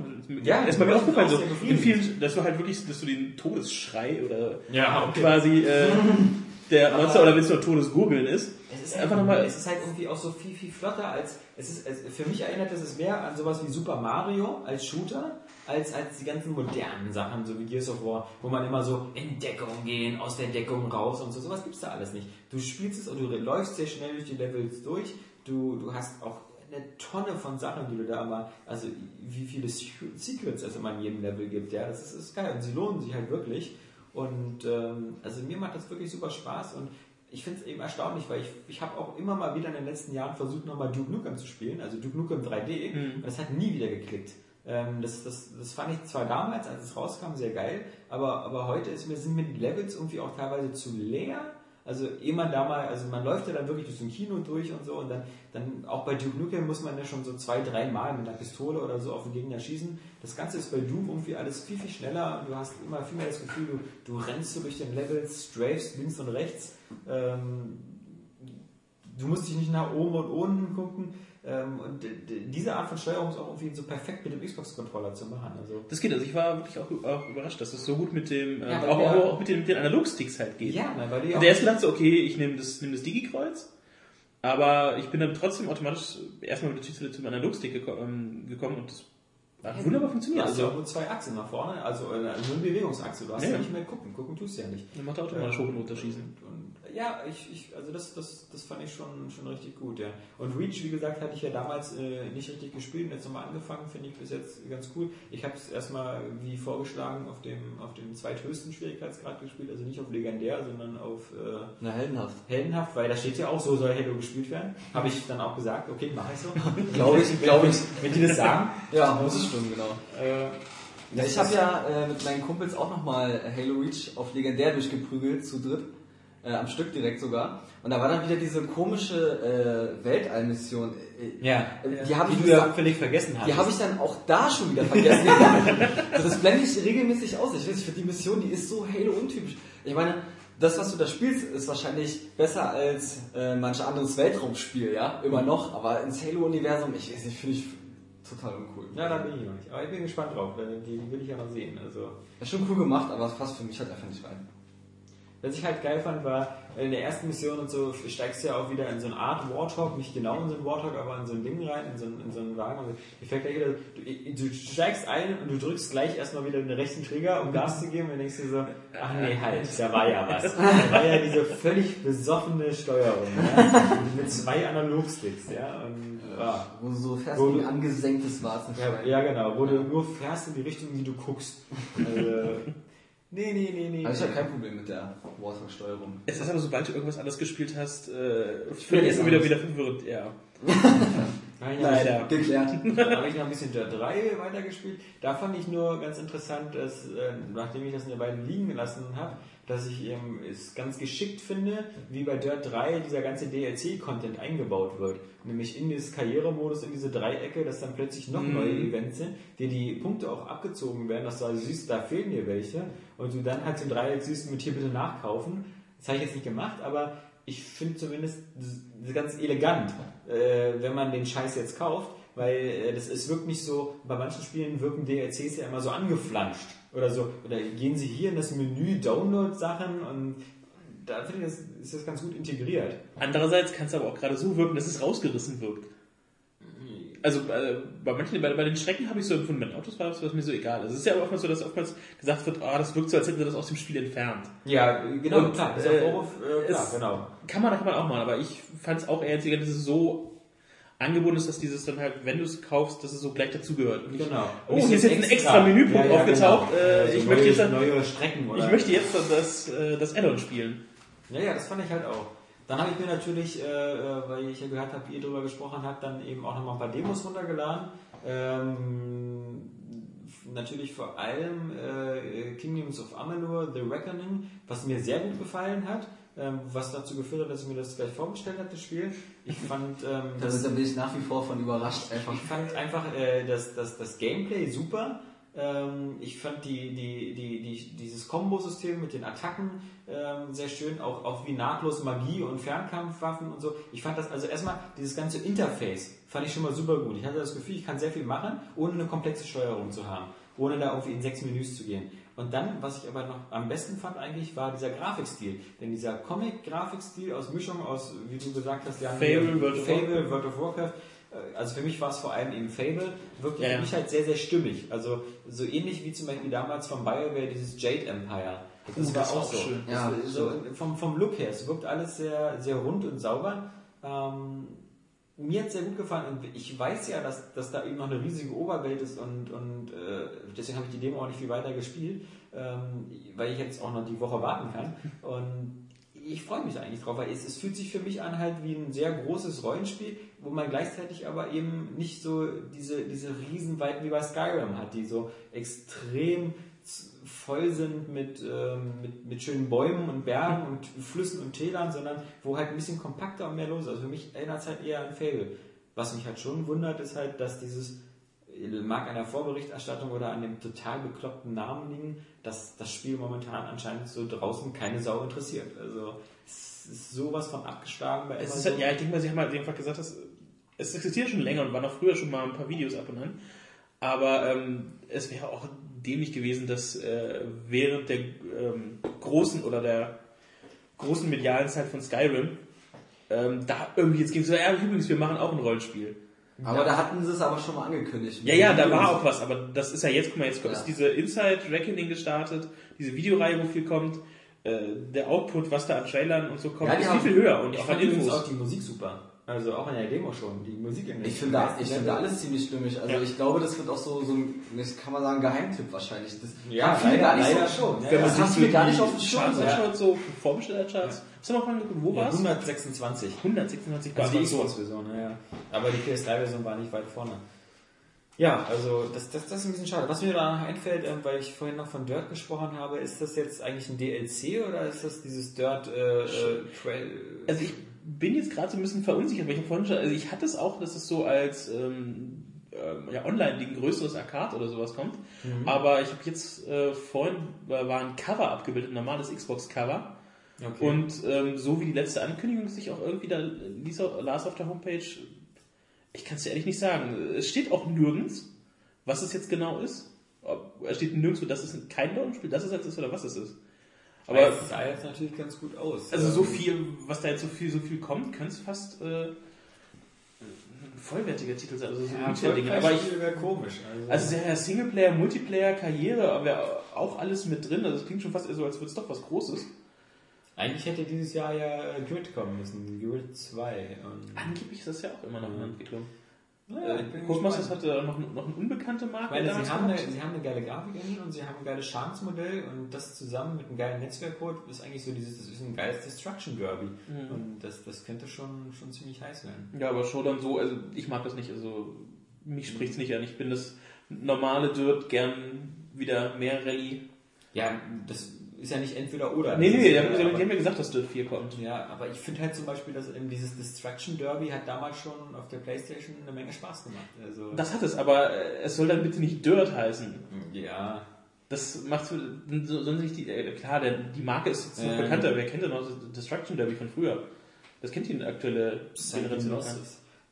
Ja, ist bei mir aufgefallen, ist so in vielen, dass du halt wirklich, dass du den Todesschrei oder Ja, okay. quasi äh, der Monster oder wenn es nur Todesgurgeln ist. Es ist, Einfach nochmal- es ist halt irgendwie auch so viel, viel flotter als, es ist, es, für mich erinnert es es mehr an sowas wie Super Mario als Shooter, als, als die ganzen modernen Sachen, so wie Gears of War, wo man immer so in Deckung gehen, aus der Deckung raus und so, sowas gibt's da alles nicht. Du spielst es und du läufst sehr schnell durch die Levels durch, du, du hast auch eine Tonne von Sachen, die du da immer, also wie viele Se- Secrets es immer in jedem Level gibt, ja, das ist, ist geil. Und sie lohnen sich halt wirklich. Und ähm, also mir macht das wirklich super Spaß. Und ich finde es eben erstaunlich, weil ich, ich habe auch immer mal wieder in den letzten Jahren versucht, nochmal Duke Nukem zu spielen, also Duke Nukem 3D, und das hat nie wieder geklickt. Ähm, das, das, das fand ich zwar damals, als es rauskam, sehr geil, aber, aber heute ist mir, sind mir die Levels irgendwie auch teilweise zu leer. Also ehe man da mal, also man läuft ja dann wirklich durch so ein Kino durch und so und dann, dann auch bei Duke Nukem muss man ja schon so zwei, drei Mal mit einer Pistole oder so auf den Gegner schießen. Das Ganze ist bei Doom irgendwie alles viel, viel schneller und du hast immer viel mehr das Gefühl, du, du rennst so durch den Levels, strafest links und rechts. Ähm, du musst dich nicht nach oben und unten gucken. Ähm, und diese Art von Steuerung ist auch irgendwie so perfekt mit dem Xbox-Controller zu machen. Also, Das geht, also ich war wirklich auch, auch überrascht, dass das so gut mit dem, äh, Ja, weil auch, auch, auch mit den, mit den Analogsticks halt geht. ja, weil du ja auch der erst gedacht so, okay, ich nehme das, nehme das Digi-Kreuz, aber ich bin dann trotzdem automatisch erstmal mit der Tüte zum Analogstick geko ähm, gekommen und das hat wunderbar Du funktioniert. hast ja auch Also, nur zwei Achsen nach vorne, also äh, nur eine Bewegungsachse. Du hast Ja, ja, ja. nicht mehr gucken. Gucken tust du ja nicht. dann macht er automatisch hoch und runter schießen. Und, und, ja, ich, ich, also das, das, das fand ich schon, schon richtig gut, ja. Und Reach, wie gesagt, hatte ich ja damals äh, nicht richtig gespielt und jetzt nochmal angefangen, finde ich bis jetzt ganz cool. Ich habe es erstmal wie vorgeschlagen auf dem, auf dem zweithöchsten Schwierigkeitsgrad gespielt, also nicht auf legendär, sondern auf äh, Na, heldenhaft. heldenhaft, weil da steht ja auch, so soll Halo gespielt werden. Habe ich dann auch gesagt, okay, mache ich so. Glaube ich, glaube ich. Wenn die das sagen. Ja, muss es stimmen, genau. Äh, Ja, ich habe ja äh, mit meinen Kumpels auch nochmal Halo Reach auf legendär durchgeprügelt, zu dritt. Äh, am Stück direkt sogar. Und da war dann wieder diese komische äh, Weltallmission. Äh, ja, Die habe ich, die bis du ja völlig vergessen hast. die hab ich dann auch da schon wieder vergessen. also das blende ich regelmäßig aus. Ich weiß nicht, für die Mission, die ist so Halo-untypisch. Ich meine, das, was du da spielst, ist wahrscheinlich besser als äh, manch anderes Weltraumspiel, ja, immer noch. Aber ins Halo-Universum, ich weiß nicht, finde ich total uncool. Ja, da bin ich noch nicht. Aber ich bin gespannt drauf. weil Die, die will ich ja noch sehen. Also, Ist schon cool gemacht, aber es passt für mich halt einfach nicht rein. Was ich halt geil fand, war in der ersten Mission und so steigst du ja auch wieder in so eine Art Warthog, nicht genau in so einen Warthog, aber in so ein Ding rein, in so einen, in so einen Wagen. Und dir fällt gleich wieder, du, du steigst ein und du drückst gleich erstmal wieder den rechten Trigger, um Gas zu geben und denkst dir so, ach nee, halt, da war ja was. Da war ja diese völlig besoffene Steuerung, ja? mit zwei Analogsticks, ja. Und, ah. Wo du so fährst wie du- ein angesenktes Ja, Warzenschwein. ja, genau, wo du nur fährst in die Richtung, wie du guckst. Also, nee, nee, nee, nee. Also ich habe kein Problem mit der Warthog-Steuerung. Es ist aber, sobald du irgendwas anderes gespielt hast, äh, Völlig völlig immer wieder, anders. wieder verwirrend, ja. Nein, Leider. Geklärt. Dann habe ich noch ein bisschen Dirt 3 weitergespielt. Da fand ich nur ganz interessant, dass, äh, nachdem ich das eine Weile liegen gelassen habe, dass ich ähm, es ganz geschickt finde, wie bei Dirt 3 dieser ganze DLC-Content eingebaut wird. Nämlich in dieses Karrieremodus, in diese Dreiecke, dass dann plötzlich noch neue Events sind, dir die Punkte auch abgezogen werden, dass du also siehst, da fehlen dir welche und du dann halt ein Dreieck siehst mit hier bitte nachkaufen. Das habe ich jetzt nicht gemacht, aber ich finde zumindest ganz elegant, äh, wenn man den Scheiß jetzt kauft, weil äh, das, es wirkt nicht so, bei manchen Spielen wirken DLCs ja immer so angeflanscht oder so, oder gehen sie hier in das Menü Download-Sachen und da finde ich, das, ist das ganz gut integriert. Andererseits kann es aber auch gerade so wirken, dass es rausgerissen wirkt. Also äh, bei manchen, bei, bei den Strecken habe ich so empfunden, bei Autos war das was mir so egal. Also es ist ja oftmals so, dass oftmals gesagt wird, ah, das wirkt so, als hätten sie das aus dem Spiel entfernt. Ja, genau, Und, klar, äh, Vorwurf, äh, klar, genau. Kann man, kann man auch mal, aber ich fand es auch eher dass es so angebunden ist, dass dieses dann halt, wenn du es kaufst, dass es so gleich dazugehört. Und Genau. Oh, hier ist jetzt ein extra Menüpunkt aufgetaucht. Äh, Also ich neue, möchte jetzt dann- neue Strecken oder Ich möchte jetzt dann das, äh, das Add-on spielen. Ja, ja, das fand ich halt auch. Dann habe ich mir natürlich, äh, äh, weil ich ja gehört habe, wie ihr drüber gesprochen habt, dann eben auch nochmal ein paar Demos runtergeladen. Ähm, natürlich vor allem äh, Kingdoms of Amalur, The Reckoning, was mir sehr gut gefallen hat, ähm, was dazu geführt hat, dass ich mir das gleich vorgestellt habe, das Spiel. Ich fand, ähm, Das ist, da bin ich nach wie vor von überrascht einfach. ich fand einfach äh, das, das, das Gameplay super. Ähm, ich fand die, die, die, die, dieses Kombosystem mit den Attacken ähm, sehr schön, auch, auch wie nahtlos Magie und Fernkampfwaffen und so. Ich fand das, also erstmal dieses ganze Interface fand ich schon mal super gut. Ich hatte das Gefühl, ich kann sehr viel machen, ohne eine komplexe Steuerung zu haben, ohne da irgendwie in sechs Menüs zu gehen. Und dann, was ich aber noch am besten fand eigentlich, war dieser Grafikstil. Denn dieser Comic-Grafikstil aus Mischung aus, wie du gesagt hast, Fable, World of Fable, World of Warcraft, also für mich war es vor allem eben Fable, wirkte Ja, für ja. mich halt sehr, sehr stimmig. Also so ähnlich wie zum Beispiel damals von BioWare dieses Jade Empire. Das Oh, war das auch auch so. schön. Ja, so vom, vom Look her, es wirkt alles sehr, sehr rund und sauber. Ähm, mir hat sehr gut gefallen und ich weiß ja, dass, dass da eben noch eine riesige Oberwelt ist und, und äh, deswegen habe ich die Demo auch nicht viel weiter gespielt, ähm, weil ich jetzt auch noch die Woche warten kann. Und ich freue mich eigentlich drauf, weil es, es fühlt sich für mich an halt wie ein sehr großes Rollenspiel, wo man gleichzeitig aber eben nicht so diese, diese Riesenweiten wie bei Skyrim hat, die so extrem voll sind mit, ähm, mit, mit schönen Bäumen und Bergen und Flüssen und Tälern, sondern wo halt ein bisschen kompakter und mehr los ist. Also für mich erinnert es halt eher an Fable. Was mich halt schon wundert, ist halt, dass dieses mag an der Vorberichterstattung oder an dem total bekloppten Namen liegen, dass das Spiel momentan anscheinend so draußen keine Sau interessiert. Also es ist sowas von abgeschlagen bei Es ist halt, ja, ich denke mal, sie haben halt einfach gesagt, dass es existiert schon länger und waren auch früher schon mal ein paar Videos ab und an. Aber ähm, es wäre auch dämlich gewesen, dass äh, während der ähm, großen oder der großen medialen Zeit von Skyrim ähm, da irgendwie jetzt ging so, ja, übrigens, wir machen auch ein Rollenspiel. Aber da hatten sie es aber schon mal angekündigt. Ja, ja, da war auch was, aber das ist ja jetzt, guck mal, jetzt Ja. ist diese Inside Reckoning gestartet, diese Videoreihe, wo viel kommt, äh, der Output, was da an Trailern und so kommt, Ja, ist viel, viel höher und ich fand übrigens Infos. auch die Musik super. Also auch in der Demo schon. Die Musik in Ich finde ich finde alles ziemlich stimmig. Also Ja. ich glaube, das wird auch so, so ein, das kann man sagen, Geheimtipp wahrscheinlich. Das Ja, leider- gar nicht leider so, schon. Ja, Wenn man das hast so du mir gar nicht auf dem Schirm. Ja. anschaut, so Vorbestellercharts, hast du mal reingeguckt, wo Ja, war's? 126. 196 Also die. Xbox-Version, ja, ja. Aber die PS3-Version war nicht weit vorne. Ja, also das, das, das ist ein bisschen schade. Was mir da einfällt, ähm, weil ich vorhin noch von Dirt gesprochen habe, ist das jetzt eigentlich ein DLC oder ist das dieses Dirt äh, äh, Trail? Also ich bin jetzt gerade so ein bisschen verunsichert, weil ich vorhin schon, also ich hatte es auch, dass es so als ähm, ähm, ja, Online-Ding größeres Arcade oder sowas kommt. Mhm. Aber ich habe jetzt äh, vorhin war war ein Cover abgebildet, ein normales Xbox-Cover. Okay. Und ähm, so wie die letzte Ankündigung sich auch irgendwie da ließ, las auf der Homepage, ich kann es dir ehrlich nicht sagen. Es steht auch nirgends, was es jetzt genau ist. Es steht nirgendwo, dass es kein Downspiel, dass es jetzt ist oder was es ist. aber Aber es sah jetzt natürlich ganz gut aus. also so Ähm, viel, was da jetzt so viel, so viel kommt, könnte es fast äh, ein vollwertiger Titel sein. Also so ja, Retail-Ding. Aber ich, komisch. Also, also ja, Singleplayer, Multiplayer, Karriere, wäre auch alles mit drin. Also es klingt schon fast so, als würde es doch was Großes. Eigentlich hätte dieses Jahr ja Grid kommen müssen, Grid 2. Und, Angeblich ist das ja auch immer noch in Entwicklung. naja, Äh, Codemasters hatte noch, noch eine unbekannte Marke. damals sie haben, eine, sie haben eine geile Grafik-Engine und sie haben ein geiles Schadensmodell und das zusammen mit einem geilen Netzwerkcode ist eigentlich so dieses, das ist ein geiles Destruction Derby. Mhm. Und das, das könnte schon, schon ziemlich heiß werden. Ja, aber schon dann so, also ich mag das nicht, also mich spricht es nicht an. Ich bin das normale Dirt gern wieder mehr Rallye. Ja, das ist ja nicht entweder oder. Nee, nee, die äh, haben, die haben ja gesagt, dass Dirt 4 kommt. Ja, aber ich finde halt zum Beispiel, dass eben dieses Destruction Derby hat damals schon auf der Playstation eine Menge Spaß gemacht. Also, Das hat es, aber äh, es soll dann bitte nicht Dirt heißen. ja, Das macht so, so, so nicht die, äh, klar, der, die Marke ist jetzt noch Ähm. bekannter. Wer kennt denn noch das Destruction Derby von früher? Das kennt die aktuelle Generation noch. Äh,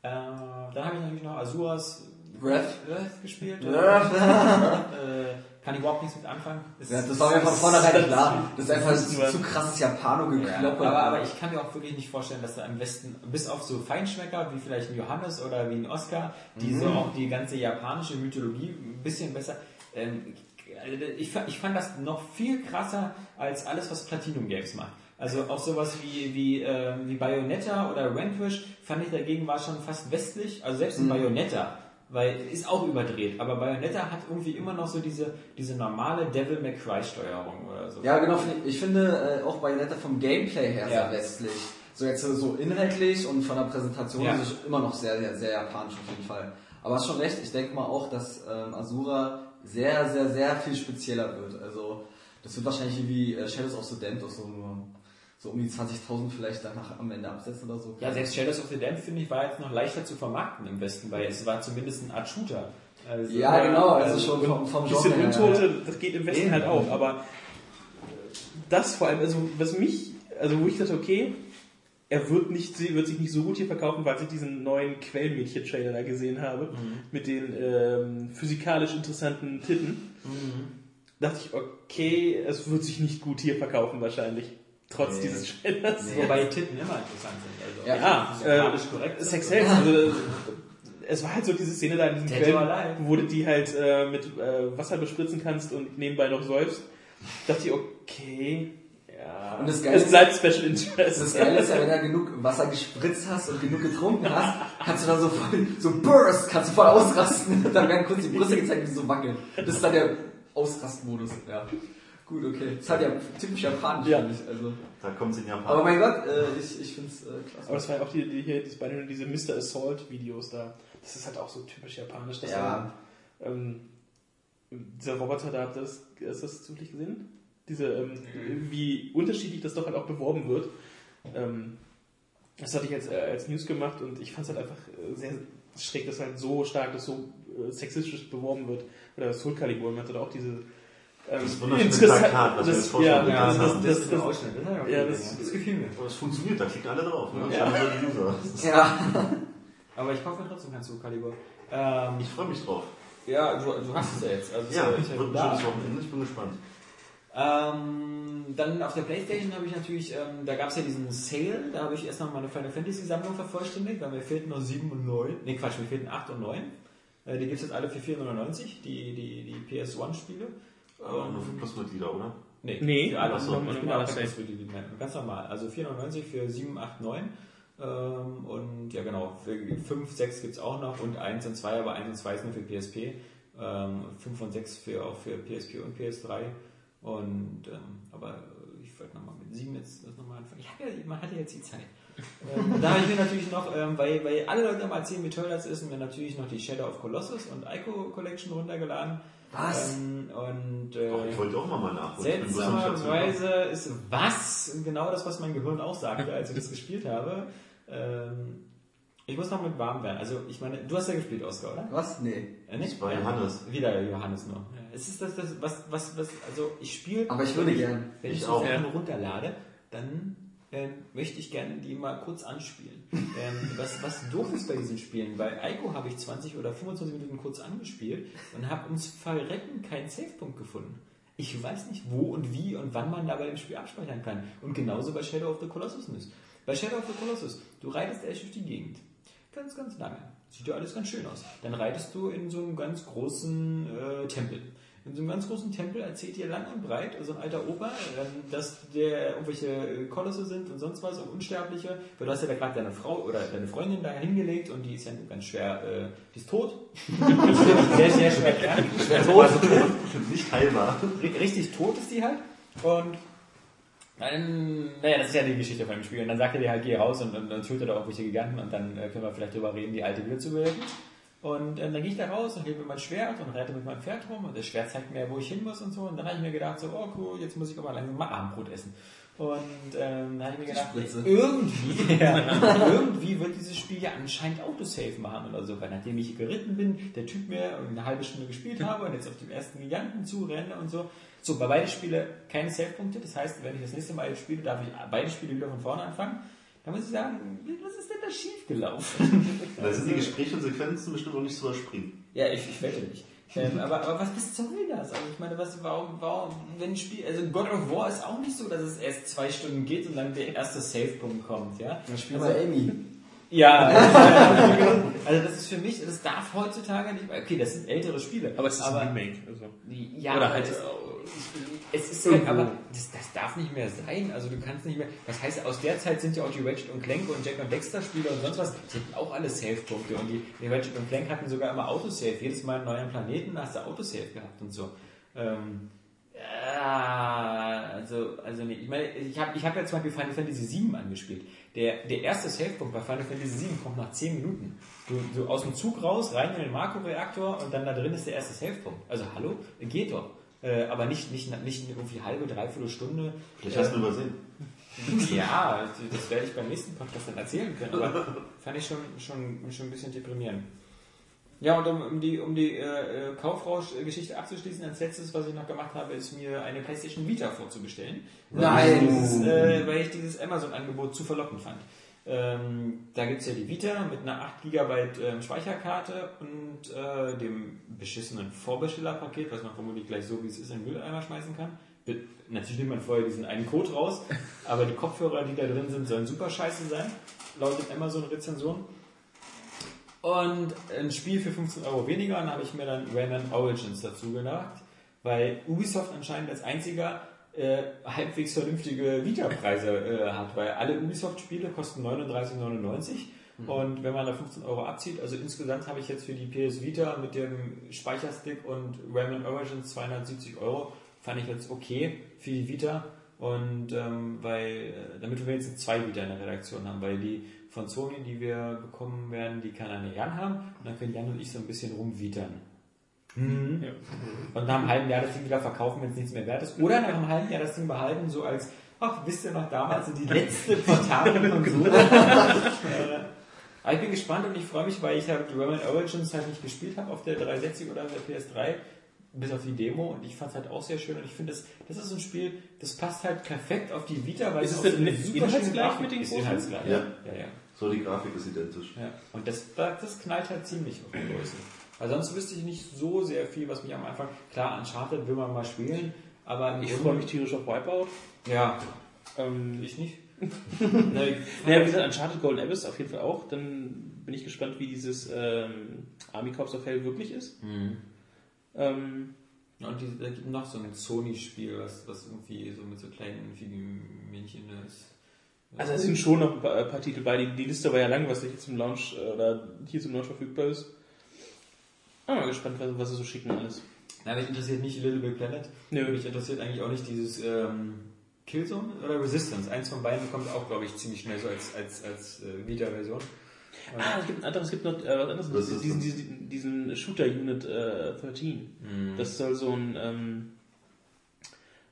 dann habe ich natürlich noch Azuras Breath. Breath gespielt. Breath. äh, kann ich überhaupt nichts mit anfangen. Es Ja, das war mir von vornherein klar. Das ist einfach Das ist zu, krasses Ja, Japano-Gekloppe. aber, aber ich kann mir auch wirklich nicht vorstellen, dass da im Westen, bis auf so Feinschmecker wie vielleicht ein Johannes oder wie ein Oscar, die so auch die ganze japanische Mythologie ein bisschen besser. Ähm, ich, fa- ich fand das noch viel krasser als alles, was Platinum Games macht. Also auch sowas wie, wie, ähm, wie Bayonetta oder Vanquish fand ich dagegen war schon fast westlich. Also selbst in Bayonetta, weil ist auch überdreht, aber Bayonetta hat irgendwie immer noch so diese, diese normale Devil May Cry Steuerung oder so. Ja, genau. Ich finde äh, auch Bayonetta vom Gameplay her Ja. sehr westlich. So jetzt so inhaltlich und von der Präsentation Ja. ist es immer noch sehr, sehr, sehr japanisch auf jeden Fall. Aber hast schon recht, ich denke mal auch, dass ähm, Asura sehr, sehr, sehr viel spezieller wird. Also das wird wahrscheinlich wie äh, Shadows of the Damned auch so nur so um die 20.000 vielleicht danach am Ende absetzen oder so. Ja, selbst Shadows of the Damned, finde ich, war jetzt noch leichter zu vermarkten im Westen, weil es war zumindest eine Art Shooter. Also, Ja, genau, also äh, schon vom, vom Ein bisschen Genre her. Untote, das geht im Westen Eben. halt auch, aber das vor allem, also was mich, also wo ich dachte, okay, er wird, nicht, wird sich nicht so gut hier verkaufen, weil ich diesen neuen Quellmädchen-Trailer da gesehen habe, mit den ähm, physikalisch interessanten Titten. Dachte ich, okay, es wird sich nicht gut hier verkaufen wahrscheinlich, trotz Nee. dieses Trailers. Wobei Titten immer interessant sind. Also, Ja, Ja, äh, korrekt. Sex Sales, also es war halt so diese Szene da in diesem Quell, Alive. wo du die halt äh, mit äh, Wasser bespritzen kannst und nebenbei noch säufst. Dachte ich, okay, ja. Und das Geile es ist- bleibt Special Interest. Das Geile ist ja, wenn du genug Wasser gespritzt hast und genug getrunken hast, kannst du dann so voll, so Burst, kannst du voll ausrasten. Dann werden kurz die Brüste gezeigt, wie sie so wackeln. Das ist dann der Ausrastmodus. Ja. Gut, okay. Das ist halt ja typisch japanisch, Ja. finde ich. Also. Da kommt es in Japan. Aber mein Gott, äh, ich, ich finde es äh, klasse. Aber das war ja auch die, die hier, das waren diese Mr. Assault Videos da. Das ist halt auch so typisch japanisch. Dass Ja. da, ähm, dieser Roboter da, habt ihr das, hast du das zufällig gesehen? Diese, ähm, wie unterschiedlich das doch halt auch beworben wird. Ähm, das hatte ich als, äh, als News gemacht und ich fand es halt einfach äh, sehr schräg, dass halt so stark das so äh, sexistisch beworben wird. Oder Soul Calibur, man hat auch diese Das wunderschöne Plakat, was wir das- jetzt vorher ja, das, das, das, ist das, ein Ausschnitt. Das, hat ja, das, das- gefiel mir. Aber es funktioniert, da klicken alle drauf. Ne? Ja. Ja. Aber ich kaufe mir trotzdem kein Soul Calibur. Ähm, Ich freue mich drauf. ja, du, du hast es ja jetzt. Also Ja, ist wird ein schönes Wochenende. Ich bin gespannt. Ähm, dann auf der Playstation habe ich natürlich, ähm, da gab es ja diesen Sale, da habe ich erst noch meine Final Fantasy Sammlung vervollständigt, weil mir fehlten noch 7 und 9, ne Quatsch, mir fehlten 8 und 9. Äh, die gibt es jetzt alle für 499, die, die, die PS1-Spiele. Aber nur für Plusmitglieder, oder? Nee, Nee, für alle. so, ich bin normaler auch kein Sale. Plusmitglied mehr. Ganz normal. Also 499 für 7, 8, 9. Ähm, und ja genau, für 5, 6 gibt es auch noch und 1 und 2, aber 1 und 2 ist nur für PSP. Ähm, 5 und 6 für, auch für PSP und PS3. Und ähm, aber ich wollte nochmal mit 7 jetzt das nochmal anfangen. Ich hab ja, man hatte jetzt die Zeit. ähm, da habe ich mir natürlich noch, ähm, weil, weil alle Leute mal erzählen, wie toll das ist, mir natürlich noch die Shadow of Colossus und Ico Collection runtergeladen. Was? Ähm, und äh, Doch, ich wollte auch mal nachholen. Am Schatz Seltsamerweise ist was genau das, was mein Gehirn auch sagte, als ich das gespielt habe. Ähm, ich muss noch mit warm werden. Also, ich meine, du hast ja gespielt, Oskar, oder? Was? Nee. Äh, nicht? Das war Johannes. Wieder Johannes nur. Ja. Es ist das, das was, was, was, also ich spiele. Aber ich würde gern. Wenn ich, Ich so auch. Sachen runterlade, dann ähm, möchte ich gerne die mal kurz anspielen. ähm, was, was doof ist bei diesen Spielen, bei Ico habe ich 20 oder 25 Minuten kurz angespielt und habe uns verrecken keinen Savepunkt gefunden. Ich weiß nicht, wo und wie und wann man da bei dem Spiel abspeichern kann. Und genauso bei Shadow of the Colossus ist. Bei Shadow of the Colossus, du reitest echt durch die Gegend. Ganz, ganz lange. Sieht ja alles ganz schön aus. Dann reitest du in so einem ganz großen äh, Tempel. In so einem ganz großen Tempel erzählt dir lang und breit, so ein alter Opa, ähm, dass der irgendwelche äh, Kolosse sind und sonst was und Unsterbliche. Weil du hast ja da gerade deine Frau oder deine Freundin da hingelegt und die ist ja ganz schwer, äh, die ist tot. sehr, sehr schwer krank. Schwer tot. Nicht heilbar. Richtig tot ist die halt. Und dann, naja, das ist ja die Geschichte von dem Spiel. Und dann sagt er dir halt, geh raus und, und dann tötet er irgendwelche Giganten und dann äh, können wir vielleicht drüber reden, die alte wieder zu beleben. Und ähm, dann gehe ich da raus und hebe mir mein Schwert und reite mit meinem Pferd rum und das Schwert zeigt mir, wo ich hin muss und so. Und dann habe ich mir gedacht, so, oh cool, jetzt muss ich aber langsam mal Abendbrot essen. Und ähm, da habe ich mir gedacht, irgendwie, ja, irgendwie wird dieses Spiel ja anscheinend Autosave machen oder so, weil nachdem ich geritten bin, der Typ mir eine halbe Stunde gespielt habe und jetzt auf dem ersten Giganten zurenne und so. So, bei beiden Spiele keine Save-Punkte, das heißt, wenn ich das nächste Mal spiele, darf ich beide Spiele wieder von vorne anfangen. Da muss ich sagen, was ist denn da schiefgelaufen? Da sind die Gespräche und Sequenzen bestimmt auch nicht zu überspringen. Ja, ich, ich wette nicht. Ähm, aber, aber was, was soll das? Also ich meine, was, warum, warum, wenn ein Spiel, also God of War ist auch nicht so, dass es erst zwei Stunden geht und dann der erste Save-Punkt kommt, ja? Aber Amy. Ja, also das ist für mich, das darf heutzutage nicht, okay, das sind ältere Spiele. Aber es ist aber, ein Remake. Also. ja, Oder halt- es, es ist halt, aber das, darf nicht mehr sein. Also du kannst nicht mehr. Das heißt, aus der Zeit sind ja auch die Ratchet und Clank und Jack und Dexter Spiele und sonst was, die hatten auch alle Save-Punkte und die, die Ratchet und Clank hatten sogar immer Autosave. Jedes Mal einen neuen Planeten hast du Autosave gehabt und so. Ähm, ja, also, also nee. Ich meine, ich habe ich hab ja zum Beispiel Final Fantasy VII angespielt. Der, der erste Savepunkt bei Final Fantasy VII kommt nach 10 Minuten. Du, du aus dem Zug raus, rein in den Makro-Reaktor und dann da drin ist der erste Savepunkt. Also hallo, geht doch. Äh, aber nicht, nicht, nicht irgendwie halbe, dreiviertel Stunde. Vielleicht hast du übersehen. Ja, das werde ich beim nächsten Podcast dann erzählen können, aber fand ich schon, schon, schon ein bisschen deprimierend. Ja, und um, um die, um die äh, äh, Kaufrausch-Geschichte abzuschließen, als letztes, was ich noch gemacht habe, ist mir eine PlayStation Vita vorzubestellen. Weil Nein. Ich dieses, äh, weil ich dieses Amazon-Angebot zu verlockend fand. Ähm, da gibt's ja die Vita mit einer 8 GB ähm, Speicherkarte und äh, dem beschissenen Vorbestellerpaket, was man vermutlich gleich so wie es ist in den Mülleimer schmeißen kann. Be- Natürlich nimmt man vorher diesen einen Code raus, aber die Kopfhörer, die da drin sind, sollen super scheiße sein, laut den Amazon-Rezensionen. Und ein Spiel für 15 Euro weniger, und habe ich mir dann Rayman Origins dazu gedacht, weil Ubisoft anscheinend als einziger äh, halbwegs vernünftige Vita-Preise äh, hat, weil alle Ubisoft-Spiele kosten 39,99 und wenn man da 15 Euro abzieht, also insgesamt habe ich jetzt für die PS Vita mit dem Speicherstick und Rayman Origins 270 Euro, fand ich jetzt okay für die Vita und ähm, weil, äh, damit wir jetzt zwei Vita in der Redaktion haben, weil die von Sony, die wir bekommen werden, die kann dann Jan haben und dann können Jan und ich so ein bisschen rumwietern. Mhm. Und nach einem halben Jahr das Ding wieder verkaufen, wenn es nichts mehr wert ist. Oder nach einem halben Jahr das Ding behalten, so als, ach, wisst ihr noch damals, die letzte portable Konsole. Aber ich bin gespannt und ich freue mich, weil ich halt Roman Origins halt nicht gespielt habe auf der 360 oder der PS3, bis auf die Demo und ich fand es halt auch sehr schön und ich finde, das, das ist so ein Spiel, das passt halt perfekt auf die Vita, weil Ist es so eine in- super schöne Grafik mit den ist. großen? Inhaltsgleich, Ja. ja. ja. So, die Grafik ist identisch. Ja, und das, das das knallt halt ziemlich auf die Größe. Weil sonst wüsste ich nicht so sehr viel, was mich am Anfang. Klar, Uncharted will man mal spielen, aber Ich freue mich tierisch auf Wipeout. Ja, Ähm, ich nicht. Naja, wie gesagt, Uncharted Golden Abyss auf jeden Fall auch. Dann bin ich gespannt, wie dieses ähm, Army Corps of Hell wirklich ist. Ähm, Ja, Und die, da gibt noch so ein Sony-Spiel, was, was irgendwie so mit so kleinen Figürchen ist. also es sind schon noch ein paar, ein paar Titel bei. Die, die Liste war ja lang, was hier zum Launch äh, oder hier zum Launch verfügbar ist. Ah, mal gespannt, was, was sie so schicken alles. Na, mich interessiert nicht Little Big Planet. Nö. Mich interessiert eigentlich auch nicht dieses ähm, Killzone oder Resistance. Eins von beiden kommt auch, glaube ich, ziemlich schnell so als, als, als äh, Vita-Version. Ah, es gibt ein anderes, es gibt noch äh, was anderes. Diesen, diesen, diesen Shooter Unit äh, 13. Das soll so ein ähm,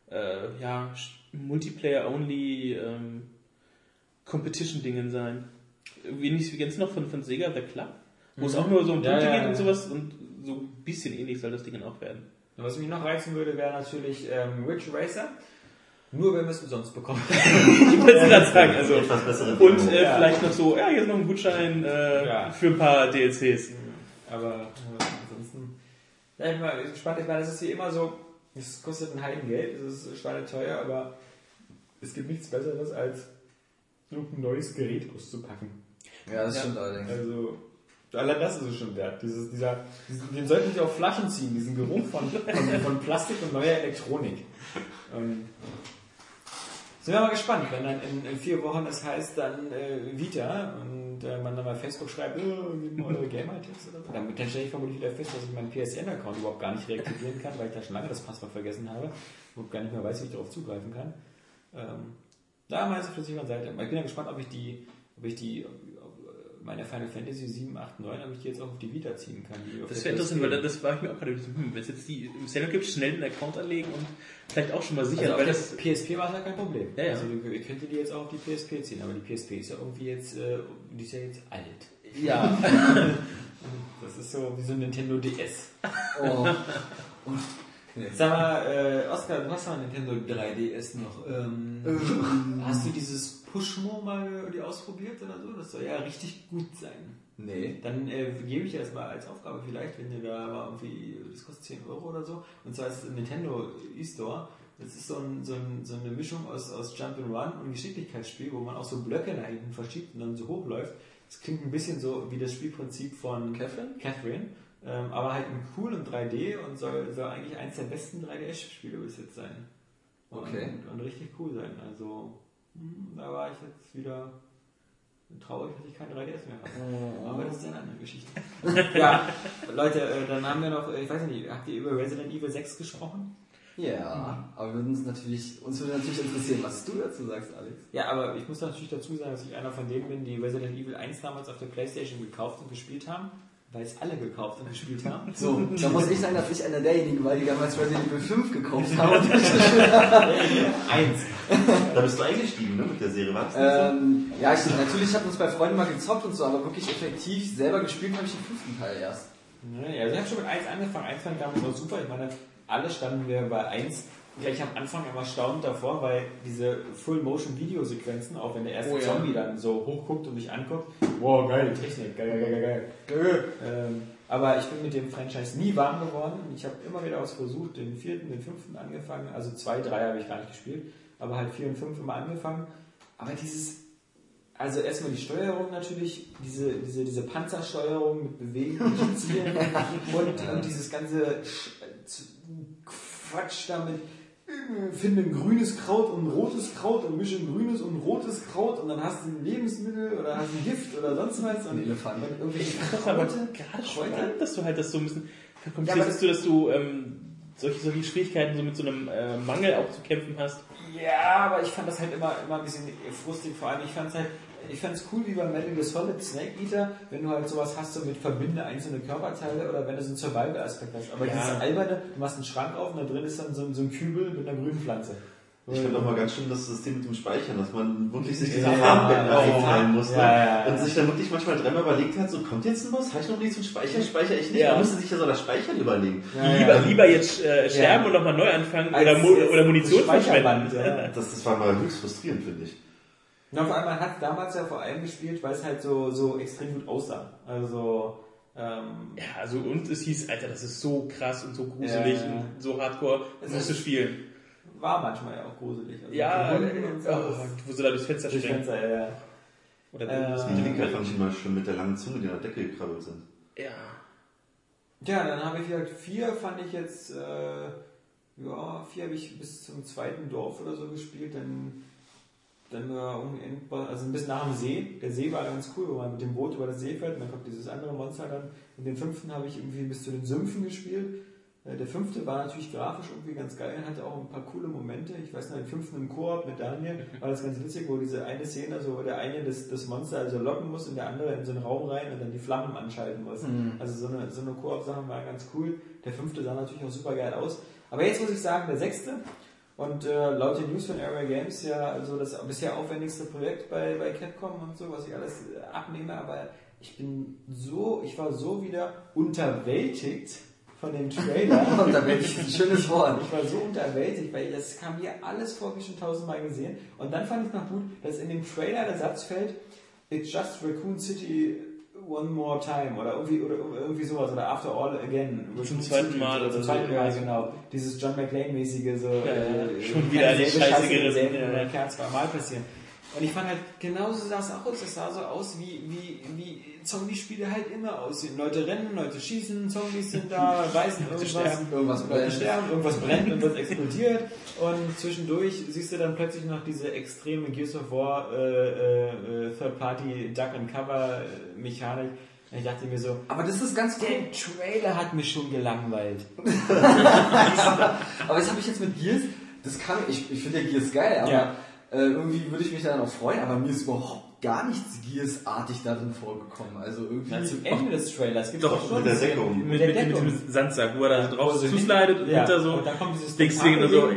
äh, ja, Multiplayer-only ähm, Competition-Dingen sein. Wenig, wie du noch von, von Sega The Club? Wo es auch nur so um Ja, Punkte ja, geht ja. und sowas und so ein bisschen ähnlich soll das Ding dann auch werden. Was mich noch reizen würde, wäre natürlich ähm, Ridge Racer. Nur wenn wir es umsonst bekommen. Ich wollte es gerade sagen, also. Und äh, Ja. vielleicht noch so, ja, hier ist noch ein Gutschein äh, Ja. für ein paar DLCs. Aber äh, ansonsten. Ja, ich bin mal gespannt. Ich meine, das ist wie immer so, es kostet ein Heidengeld, es ist schweineteuer, aber es gibt nichts Besseres, als irgendein neues Gerät auszupacken. Ja, das Ja. stimmt allerdings. Also, allein das ist es schon wert. Dieses, dieser, diesen, den sollten sie auf Flaschen ziehen, diesen Geruch von, von, von Plastik und neuer Elektronik. Ähm, sind wir mal gespannt, wenn dann in, in vier Wochen es heißt dann äh, Vita und äh, man dann bei Facebook schreibt, oh, gib mal eure Gamer-Tipps oder so. Dann, dann stelle ich vermutlich wieder fest, dass ich meinen PSN-Account überhaupt gar nicht reaktivieren kann, weil ich da schon lange das Passwort vergessen habe und gar nicht mehr weiß, wie ich darauf zugreifen kann. Ähm, da mal ist auf der sicheren Seite. Ich bin ja gespannt, ob ich die, ob ich die, meine Final Fantasy 7, 8, 9, ob ich die jetzt auch auf die Vita ziehen kann. Das wäre interessant, weil das war ich mir auch gerade, hm, wenn es jetzt die im Seller gibt, schnell einen Account anlegen und vielleicht auch schon mal sichern, Also weil das PSP war es ja kein Problem. Ja, ja. Also ihr könntet die jetzt auch auf die PSP ziehen, aber die PSP ist ja irgendwie jetzt, äh, die ist ja jetzt alt. ja Das ist so wie so ein Nintendo DS. Oh. Sag mal, äh, Oskar, du hast ja ein Nintendo 3DS noch. Ähm, hast du dieses Pushmo mal die ausprobiert oder so? Das soll ja richtig gut sein. Nee. Dann äh, gebe ich dir das mal als Aufgabe vielleicht, wenn ihr da mal irgendwie, das kostet 10 Euro oder so. Und zwar ist es ein Nintendo eStore. Das ist so, ein, so, ein, so eine Mischung aus, aus Jump'n'Run und Geschicklichkeitsspiel, wo man auch so Blöcke nach hinten verschiebt und dann so hochläuft. Das klingt ein bisschen so wie das Spielprinzip von Catherine? Catherine ähm, aber halt in cool und 3D und soll, soll eigentlich eins der besten 3DS-Spiele bis jetzt sein. Und, Okay. Und, richtig cool sein. Also, da war ich jetzt wieder traurig, dass ich keine 3DS mehr habe. Aber das ist eine andere Geschichte. ja, Leute, äh, dann haben wir noch, äh, ich weiß nicht, habt ihr über Resident Evil 6 gesprochen? Ja, aber wir würden uns natürlich, uns würde natürlich interessieren, was du dazu sagst, Alex. Ja, aber ich muss natürlich dazu sagen, dass ich einer von denen bin, die Resident Evil 1 damals auf der Playstation gekauft und gespielt haben, weil es alle gekauft und gespielt haben. So, da muss ich sagen, dass ich einer derjenigen war, die damals Resident Evil 5 gekauft haben. Eins. Da bist du eingestiegen, ne, mit der Serie. Nicht ähm, ja, ich, natürlich hat uns bei Freunden mal gezockt und so, aber wirklich effektiv selber gespielt habe ich den fünften Teil erst. Ja, also ich habe schon mit 1 angefangen. 1 fand damals noch super. Ich meine, alle standen wir bei 1 gleich am Anfang immer staunend davor, weil diese Full-Motion-Videosequenzen, auch wenn der erste Oh ja. Zombie dann so hochguckt und mich anguckt, wow, geil, Technik, geil, geil, geil, geil. Ähm, aber ich bin mit dem Franchise nie warm geworden. Ich habe immer wieder was versucht, den vierten, den fünften angefangen. Also zwei, drei habe ich gar nicht gespielt, aber halt vier und fünf immer angefangen. Aber dieses also erstmal die Steuerung natürlich, diese, diese, diese Panzersteuerung mit Bewegen und Zielen und, und dieses ganze Sch- Quatsch damit. Finde ein grünes Kraut und ein rotes Kraut und mische ein grünes und ein rotes Kraut und dann hast du ein Lebensmittel oder hast ein Gift oder sonst was und, Ein Elefant. und irgendwelche ist aber Kraute. gerade spannend, dass du halt das so ein bisschen Ja, verkomplizierst, aber dass du, dass du ähm, solche, solche Schwierigkeiten so mit so einem äh, Mangel auch zu kämpfen hast. Ja, aber ich fand das halt immer, immer ein bisschen frustig. Vor allem, ich fand es halt, ich fand es cool wie bei Metal Gear Solid Snake Eater, wenn du halt sowas hast, so mit verbinde einzelne Körperteile oder wenn du so einen Survival-Aspekt hast. Aber Ja. dieses alberne, du machst einen Schrank auf und da drin ist dann so, so ein Kübel mit einer grünen Pflanze. Ich finde auch mal ganz schön das System mit dem Speichern, dass man wirklich sich diese Ja, Farbbänder ja, einteilen musste ja, ja, ja. und sich dann wirklich manchmal dreimal überlegt hat, so kommt jetzt ein Boss, habe ich noch nichts zum Speichern, speichere ich nicht, Ja. man musste sich ja so das Speichern überlegen. lieber, lieber jetzt äh, sterben Ja. und nochmal neu anfangen Als oder, Mu oder Munition verschwenden. ja. Das, das war mal höchst frustrierend, finde ich. Na, vor allem, man hat damals ja vor allem gespielt, weil es halt so, so extrem gut aussah. Also, ähm, Ja, also und es hieß, Alter, das ist so krass und so gruselig Ja. und so hardcore, Es das musst du spielen. War manchmal ja auch gruselig. Also Ja, mit und so. oh, wo sie da durchs Fenster Durch springen. Fenster, ja, ja. Oder Äh, das Die Linker fand ich immer schon mit der langen Zunge, die an der Decke gekrabbelt sind. ja. Ja, dann habe ich halt vier, fand ich jetzt, äh, ja, vier habe ich bis zum zweiten Dorf oder so gespielt, dann, dann war Endboss, also ein bisschen nach dem See. Der See war ganz cool, wo man mit dem Boot über das See fährt und dann kommt dieses andere Monster dann. Und den fünften habe ich irgendwie bis zu den Sümpfen gespielt. Äh, Der fünfte war natürlich grafisch irgendwie ganz geil, hatte auch ein paar coole Momente. Ich weiß noch, den fünften im Koop mit Daniel war das ganz witzig, wo diese eine Szene, so wo der eine das, das Monster also locken muss und der andere in so einen Raum rein und dann die Flammen anschalten muss. Also so eine, so eine Koop-Sache war ganz cool. Der fünfte sah natürlich auch super geil aus. Aber jetzt muss ich sagen, der sechste und äh, laut den News von Area Games ja also das bisher aufwendigste Projekt bei, bei Capcom und so, was ich alles äh, abnehme, aber ich bin so, ich war so wieder unterwältigt von dem Trailer. Und da werde ich ein schönes Wort. Ich war so unterwältigt, weil das kam mir alles vor, wie schon tausendmal gesehen. Und dann fand ich noch gut, dass in dem Trailer der Satz fällt, It's just Raccoon City one more time oder irgendwie, oder irgendwie sowas oder after all again. Raccoon zweiten City, Mal oder zum so, zweiten ja. Mal, genau. Dieses John McClane-mäßige, so, ja. äh, Schon wieder die Scheiße gerissen, ja. kann zweimal passieren. Und ich fand halt, genauso sah es auch aus. Es sah so aus, wie, wie, wie Zombie-Spiele halt immer aussehen. Leute rennen, Leute schießen, Zombies sind da, weißen irgendwas. sterben, irgendwas Leute brennt. sterben, irgendwas brennt, irgendwas explodiert. Und zwischendurch siehst du dann plötzlich noch diese extreme Gears of War äh, äh, Third-Party Duck and Cover äh, ich dachte mir so, Aber das ist ganz cool. der Trailer hat mich schon gelangweilt. Aber das habe ich jetzt mit Gears, das kann ich, ich finde ja Gears geil, aber Ja. Äh, irgendwie würde ich mich da noch freuen, aber mir ist überhaupt gar nichts Gears-artig darin vorgekommen. Also irgendwie. Na, zum Ende des Trailers gibt Doch, es schon mit der Deckung. Mit, Mit der mit, mit Deckung. dem Sandsack, wo er da drauf zuslidet und ja, hinter so. und dann kommt dieses du nur so,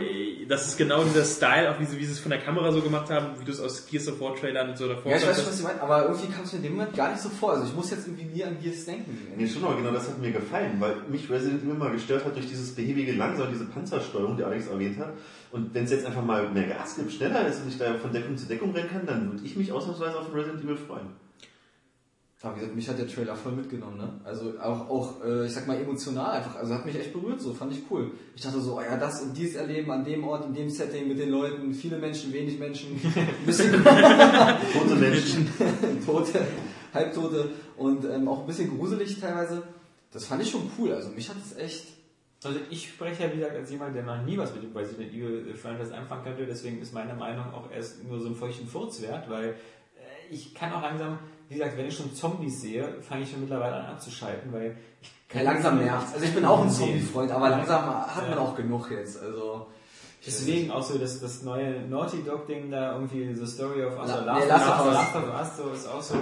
das ist genau dieser Style, auch wie sie, wie sie es von der Kamera so gemacht haben, wie du es aus Gears of War Trailern und so davor ja, ich weiß schon, was Sie meinen, aber irgendwie kam es mir in dem Moment gar nicht so vor. Also ich muss jetzt irgendwie nie an Gears denken. Nee, schon, aber genau das hat mir gefallen, weil mich Resident Evil mal gestört hat durch dieses behäbige Langsam, diese Panzersteuerung, die Alex erwähnt hat. Und wenn es jetzt einfach mal mehr Gas gibt, schneller ist und ich da von Deckung zu Deckung rennen kann, dann würde ich mich ausnahmsweise auf Resident Evil freuen. Aber wie gesagt, mich hat der Trailer voll mitgenommen, ne? Also auch, auch äh, ich sag mal, emotional einfach. Also hat mich echt berührt, so fand ich cool. Ich dachte so, oh ja, das und dies erleben an dem Ort, in dem Setting, mit den Leuten, viele Menschen, wenig Menschen, ein bisschen Tote Menschen. Tote, Halbtote und ähm, auch ein bisschen gruselig teilweise. Das fand ich schon cool. Also mich hat es echt. Also ich spreche ja wie gesagt als jemand, der noch nie was mit dem Resident Evil Franchise anfangen könnte, deswegen ist meine Meinung auch erst nur so ein feuchten Furz wert, weil äh, ich kann auch langsam, wie gesagt, wenn ich schon Zombies sehe, fange ich schon mittlerweile an abzuschalten, weil ich Ja, langsam nervt. Also ich bin auch ein. Zombie-Freund, aber langsam hat man auch genug jetzt. Also Deswegen auch so das, das neue Naughty Dog Ding da irgendwie The Story of Us La- Last, nee, Last of Last, Us. Last of Us so ist auch so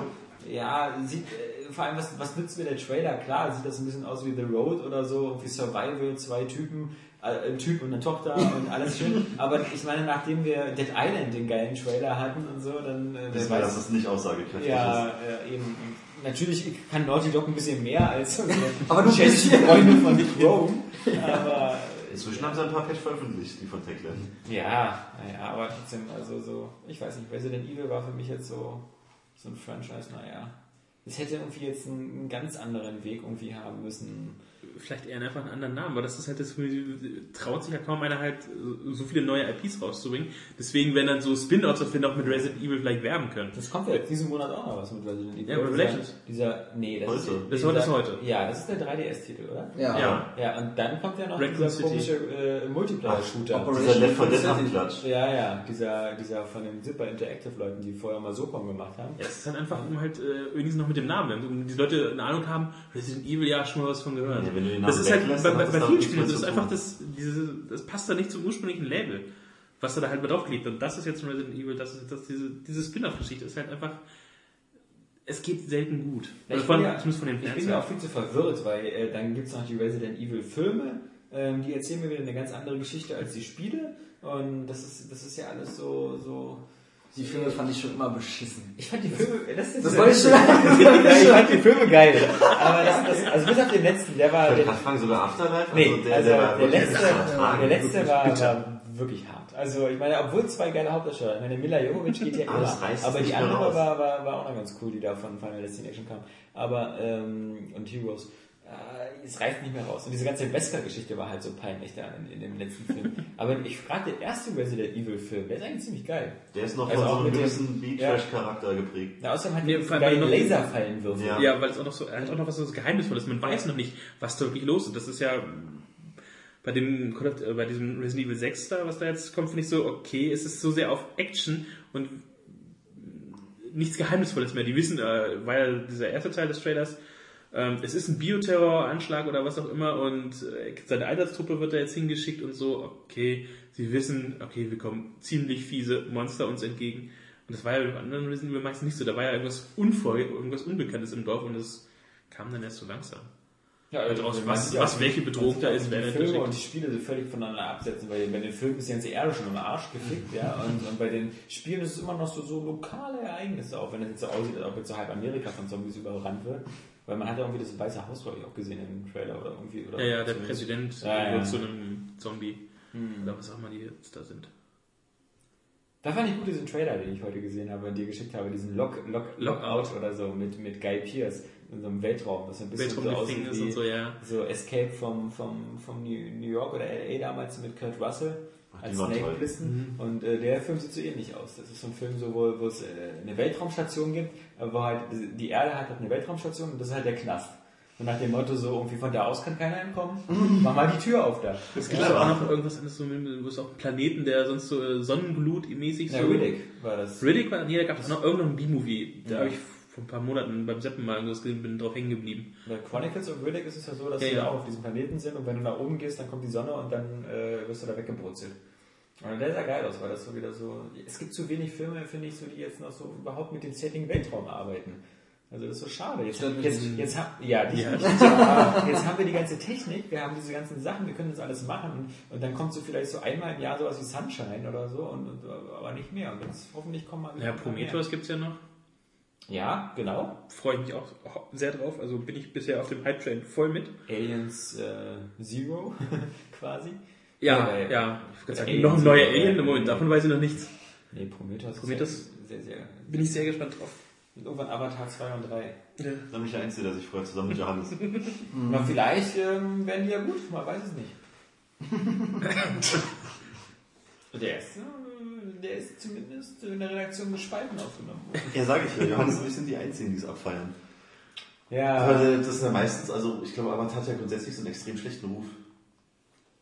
ja sieht äh, vor allem was was nützt mir der Trailer klar sieht das ein bisschen aus wie The Road oder so irgendwie Survival zwei Typen äh, ein Typ und eine Tochter und alles schön aber ich meine nachdem wir Dead Island den geilen Trailer hatten und so dann äh, Das war, weiß dass es nicht aussagekräftig ja ist. äh, eben natürlich kann Naughty Dog ein bisschen mehr als Aber bisschen. Freunde von Nick Rome aber Inzwischen haben sie ein paar Patch veröffentlicht, die von Techland. ja, naja, aber trotzdem, also so, ich weiß nicht, Resident Evil war für mich jetzt so, so ein Franchise, naja. Es hätte irgendwie jetzt einen, einen ganz anderen Weg irgendwie haben müssen. Vielleicht eher einfach einen anderen Namen, aber das ist halt das, traut sich ja kaum einer halt so viele neue IPs rauszubringen. Deswegen werden dann so Spin-Offs, dass wir noch mit Resident Evil vielleicht werben können. Das kommt ja diesen Monat auch noch was mit Resident Evil. Ja, Revelations. Dieser, nee, das Heute. ist, Das dieser, ist heute. Ja, das ist der 3DS-Titel, oder? ja. Ja. Ja, und dann kommt ja noch Raccoon dieser City. komische äh, Multiplayer-Shooter. Operation Dieser Left 4 Dead. Abklatsch. Ja, ja, dieser, dieser von den Zipper Interactive Leuten, die vorher mal Socom gemacht haben. Ja, es ist dann einfach, um halt äh, wenigstens noch mit dem Namen, wenn die Leute eine Ahnung haben, Resident Evil, ja, schon mal was von gehört. Ja, wenn du den das ist halt bei, dann bei, bei das vielen Spielen, das ist einfach das, diese, das passt da nicht zum ursprünglichen Label, was da da halt mit draufklebt. Und das ist jetzt ein Resident Evil, das ist das, diese, diese Spin-off-Geschichte ist halt einfach, es geht selten gut. Ja, Also ich von, bin ja- zumindest von den Ich bin ja auch viel zu verwirrt, weil äh, dann gibt es noch die Resident Evil Filme, Ähm, die erzählen mir wieder eine ganz andere Geschichte als die Spiele. Und das ist, das ist ja alles so, so. Die Filme fand ich schon immer beschissen. Ich fand die Filme, das, ist Das wollte ich schon ja, ich fand die Filme geil. Aber das, das, also bis auf den letzten, der war, Ich der, fragen, sogar Afterlife? nee, der, also der war der wirklich letzte, der letzte war, war wirklich hart. Also ich meine, obwohl zwei geile Hauptdarsteller, ich meine, Mila Jovovich geht ja immer, das aber die andere war, war, war auch noch ganz cool, die da von Final Destination kam. Aber, ähm, und Heroes. Äh, es reißt nicht mehr raus. Und diese ganze Wesker-Geschichte war halt so peinlich da in, in dem letzten Film. Aber ich frage, der erste Resident Evil-Film, der ist eigentlich ziemlich geil. Der ist noch Also von so einem gewissen Beat-Trash-Charakter geprägt. Ja, außerdem hat Nee, die vor allem noch- Laserfallenwürfe. Ja. Ja, weil es auch noch so, er hat auch noch was so Geheimnisvolles. Man weiß noch nicht, was da wirklich los ist. Das ist ja bei dem, äh, bei diesem Resident Evil 6 da, was da jetzt kommt, finde ich so, okay, es ist so sehr auf Action und nichts Geheimnisvolles mehr. Die wissen, äh, weil dieser erste Teil des Trailers, ähm, es ist ein Bioterror-Anschlag oder was auch immer und äh, seine Einsatztruppe wird da jetzt hingeschickt und so, okay, sie wissen, okay, wir kommen ziemlich fiese Monster uns entgegen. Und das war ja beim anderen Resident Evil meistens nicht so. Da war ja irgendwas irgendwas Unbekanntes im Dorf und es kam dann erst so langsam. Ja, Also aus man was- was welche Bedrohung da ist, wer die Filme und die Spiele völlig voneinander absetzen, weil bei den Filmen ist die ganze Erde schon im Arsch gefickt, ja, und, und bei den Spielen ist es immer noch so, so lokale Ereignisse, auch wenn es jetzt so aussieht, als ob jetzt so halb Amerika von Zombies überrannt wird. Weil man hat ja irgendwie das Weiße Haus, glaube ich, auch gesehen im Trailer oder irgendwie. Oder Ja, ja, der Präsident Ja, wird zu einem Zombie. Oder was auch immer die jetzt da sind. Da fand ich gut diesen Trailer, den ich heute gesehen habe und dir geschickt habe, diesen Lock, Lock, Lockout oder so mit, mit Guy Pearce in so einem Weltraum, das so ein bisschen so aussieht wie und so, ja. so Escape vom, vom, vom New York oder LA damals mit Kurt Russell Ach, als Snake. Plissken. Und äh, der Film sieht so ähnlich aus. Das ist so ein Film, so, wo, wo es äh, eine Weltraumstation gibt, wo halt die Erde hat halt eine Weltraumstation und das ist halt der Knast. Und nach dem Motto so, irgendwie von da aus kann keiner entkommen, mach mal die Tür auf da. Es gibt aber auch noch irgendwas anderes, so, wo es auch einen Planeten, der sonst so äh, Sonnenglut-mäßig so. Ja, Riddick war das. Riddick war, nee, da gab es noch irgendeinen B-Movie. Da habe ich vor ein paar Monaten beim Seppen mal irgendwas gesehen, bin drauf hängen geblieben. Bei Chronicles of Riddick ist es ja so, dass Ja, sie ja. auch auf diesem Planeten sind und wenn du nach oben gehst, dann kommt die Sonne und dann äh, wirst du da weggebrutzelt. Und der sah geil aus, weil das so wieder so. Es gibt zu wenig Filme, finde ich, so, die jetzt noch so überhaupt mit dem Setting Weltraum arbeiten. Also das ist so schade. Jetzt, jetzt, jetzt, hab, ja, die, Ja. jetzt haben wir die ganze Technik, wir haben diese ganzen Sachen, wir können das alles machen und, dann kommt so vielleicht so einmal im Jahr sowas wie Sunshine oder so, und, und, aber nicht mehr. Und jetzt hoffentlich kommen mal wieder Ja, Prometheus gibt's ja noch. Ja, genau. Freue ich mich auch sehr drauf. Also bin ich bisher auf dem Hype-Train voll mit. Aliens äh, Zero quasi. Ja, Ja, ja. Ich sagen, noch ein neuer Alien. Im Moment, davon weiß ich noch nichts. Nee, Prometheus, Prometheus? ist ja sehr, sehr. Bin ich sehr gespannt drauf. Und irgendwann Avatar 2 und 3. Nämlich der Einzige, der sich freut, zusammen mit Johannes. Na, vielleicht ähm, werden die ja gut, man weiß es nicht. der ist, äh, der ist zumindest in der Redaktion gespalten aufgenommen worden. Ja, sage ich ja. Johannes und ich sind die Einzigen, die es abfeiern. Ja, Aber äh, das ist ja meistens, also ich glaube, Avatar hat ja grundsätzlich so einen extrem schlechten Ruf.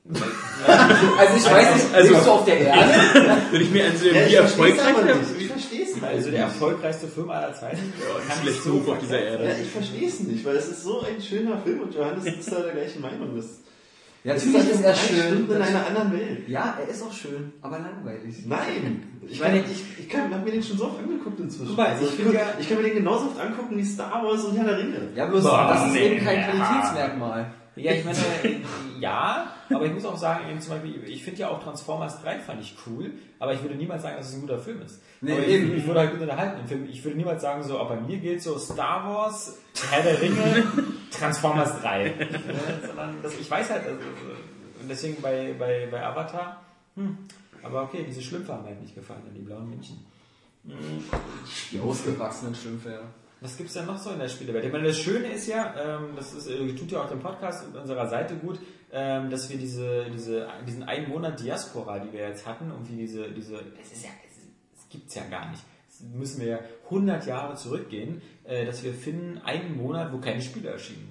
Also ich weiß nicht, Also- lebst du auf der Erde? Wenn ich mir ansehen, Ja, wie erfolgreich nicht. Ich verstehe es also der erfolgreichste Film aller Zeiten. kann schlechte nicht so Ruf auf dieser Erde. Ja, ich verstehe es nicht, weil es ist so ein schöner Film und Johannes ist da der gleichen Meinung. Das, Ja, natürlich ist er schön. Stunden in einer anderen Welt. Ja, er ist auch schön, aber langweilig. Nein! Ich, meine- ich, ich kann, hab mir den schon so oft angeguckt inzwischen. Guck mal, also ich ich, ja- ich kann mir den genauso oft angucken wie Star Wars und Herr der Ringe. Ja, bloß Boah, das ist eben kein. Qualitätsmerkmal. Ja, ich meine, äh, ja, aber ich muss auch sagen, eben zum Beispiel, ich finde ja auch Transformers 3 fand ich cool, aber ich würde niemals sagen, dass es ein guter Film ist. Nee, aber eben. ich, ich würde halt gut unterhalten im Film. Ich würde niemals sagen, so, aber bei mir gilt so Star Wars, Herr der Ringe, Transformers 3. Ja, sondern das, ich weiß halt, also, und deswegen bei, bei, bei Avatar, hm, aber okay, diese Schlümpfe haben mir halt nicht gefallen, die blauen Männchen. Die ausgewachsenen Schlümpfe, ja. Was gibt's denn noch so in der Spielewelt? Ich meine, das Schöne ist ja, ähm, das ist, äh, tut ja auch dem Podcast und unserer Seite gut, ähm, dass wir diese, diese, diesen einen Monat Diaspora, die wir jetzt hatten, irgendwie diese, diese, es ist ja, es, gibt's ja gar nicht. Es müssen wir ja 100 Jahre zurückgehen, äh, dass wir finden einen Monat, wo keine Spiele erschienen.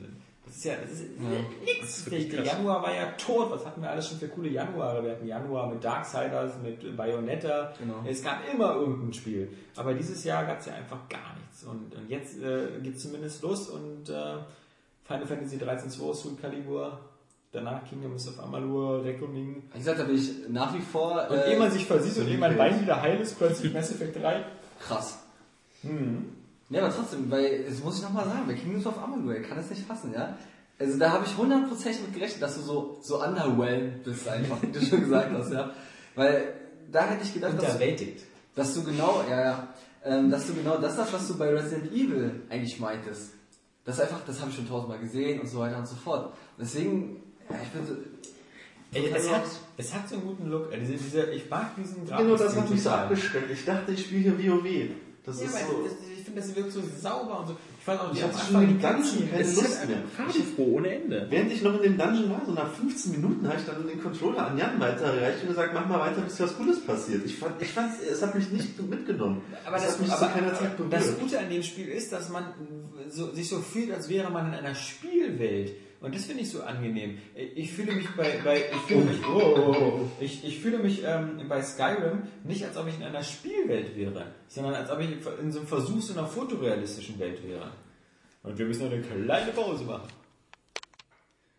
Das ist ja, das ist nix. Der, der Januar war ja tot. Was hatten wir alles schon für coole Januare? Wir hatten Januar mit Darksiders, mit Bayonetta. Genau. Es gab immer irgendein Spiel. Aber dieses Jahr gab es ja einfach gar nichts. Und, und jetzt äh, geht es zumindest los und äh, Final Fantasy 13 2, Soul Calibur, danach Kingdoms of Amalur, Reckoning. Wie gesagt, da bin ich nach wie vor Und äh, ehe man sich versieht und ehe mein Bein wieder heil ist, plötzlich Mass Effect 3. krass. Hm. Ja, aber trotzdem, weil, das muss ich nochmal sagen, bei Kingdoms of Amalur, ich kann es nicht fassen, ja. Also da habe ich hundertprozentig mit gerechnet, dass du so, so underwhelmed bist einfach, wie du schon gesagt hast, ja. Weil da hätte ich gedacht, dass du, dass du genau, ja, ja, ähm, dass du genau das hast, was du bei Resident Evil eigentlich meintest. Das einfach, das habe ich schon tausendmal gesehen und so weiter und so fort. Deswegen, ja, ich bin so, Ey, es, hat, es hat so einen guten Look. Also diese, ich mag diesen Genau, das hat mich so abgeschreckt. Ich dachte, ich spiele hier WoW. Das Ja, ist so. das, finde, das wirkt so sauber und so. Ich fand auch Ich hatte schon den ganzen keine Lust mehr. farbenfroh ohne Ende. Während ich noch in dem Dungeon war, so nach 15 Minuten, habe ich dann den Controller an Jan weitergereicht und gesagt, mach mal weiter, bis was Cooles passiert. Ich fand, ich fand, es hat mich nicht mitgenommen. Aber das, hat mich aber, zu keiner Zeit berührt. das Gute an dem Spiel ist, dass man so, sich so fühlt, als wäre man in einer Spielwelt. Und das finde ich so angenehm. Ich fühle mich bei, bei ich fühle mich, oh, ich, ich fühle mich ähm, bei Skyrim nicht, als ob ich in einer Spielwelt wäre, sondern als ob ich in so einem Versuchs- einer fotorealistischen Welt wäre. Und wir müssen eine kleine Pause machen.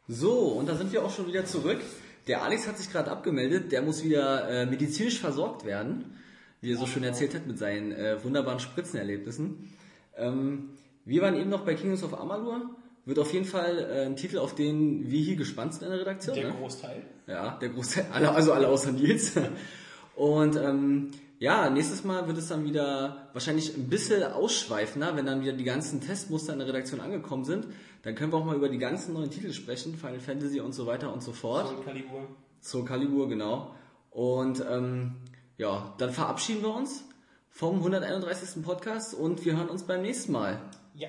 So, und da sind wir auch schon wieder zurück. Der Alex hat sich gerade abgemeldet, der muss wieder äh, medizinisch versorgt werden, wie er so schön erzählt hat mit seinen äh, wunderbaren Spritzenerlebnissen. Ähm, wir waren eben noch bei Kingdoms of Amalur. Wird auf jeden Fall äh, ein Titel, auf den wir hier gespannt sind in der Redaktion. Der ne? Großteil. Ja, der Großteil, alle, also alle außer Nils. Und ähm, ja, nächstes Mal wird es dann wieder wahrscheinlich ein bisschen ausschweifender, wenn dann wieder die ganzen Testmuster in der Redaktion angekommen sind. Dann können wir auch mal über die ganzen neuen Titel sprechen, Final Fantasy und so weiter und so fort. Soul Calibur. Soul Calibur, genau. Und ähm, ja, dann verabschieden wir uns vom 131. Podcast und wir hören uns beim nächsten Mal. Ja.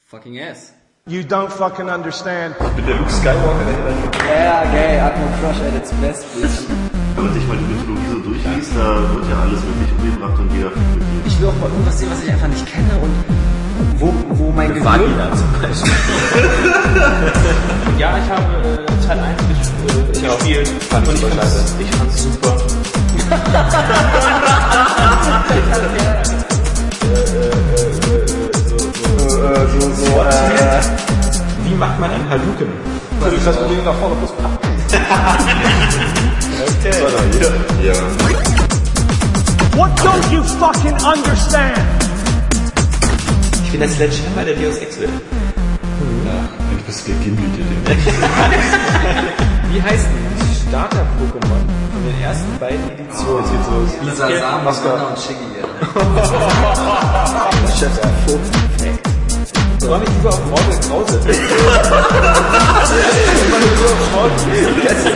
Fucking ass. You don't fucking understand. Ich bin der Luke Skywalker, der dann, Yeah, gay, Atmo Crush at its best, bitch. wenn man sich mal die Mythologie so durchliest, da wird ja alles wirklich umgebracht und jeder fühlt mit ihm. Ich will auch mal irgendwas sehen, was ich einfach nicht kenne und wo, wo mein Gehirn... Vagina zum Beispiel. Ja, ich habe äh, Teil 1 ges- äh, gespielt. Fand ich und super fand's- ich fand's super. Wie macht man ein Hadouken? Das Problem nach vorne plus Ja. What don't you fucking understand? Ich bin der Sledgehammer der Deus Ex will. Du bist gegimmelt, Wie heißt die Starter-Pokémon von den ersten beiden Editionen? Jetzt geht's los. Lisa Sam, Mascara und Shiggy. Ich freue mich lieber auf Mortal Krause.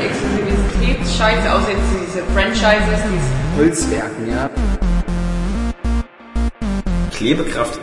Exklusivität scheiße, außer jetzt diese Franchises, diese Holzwerken, ja. Klebekraft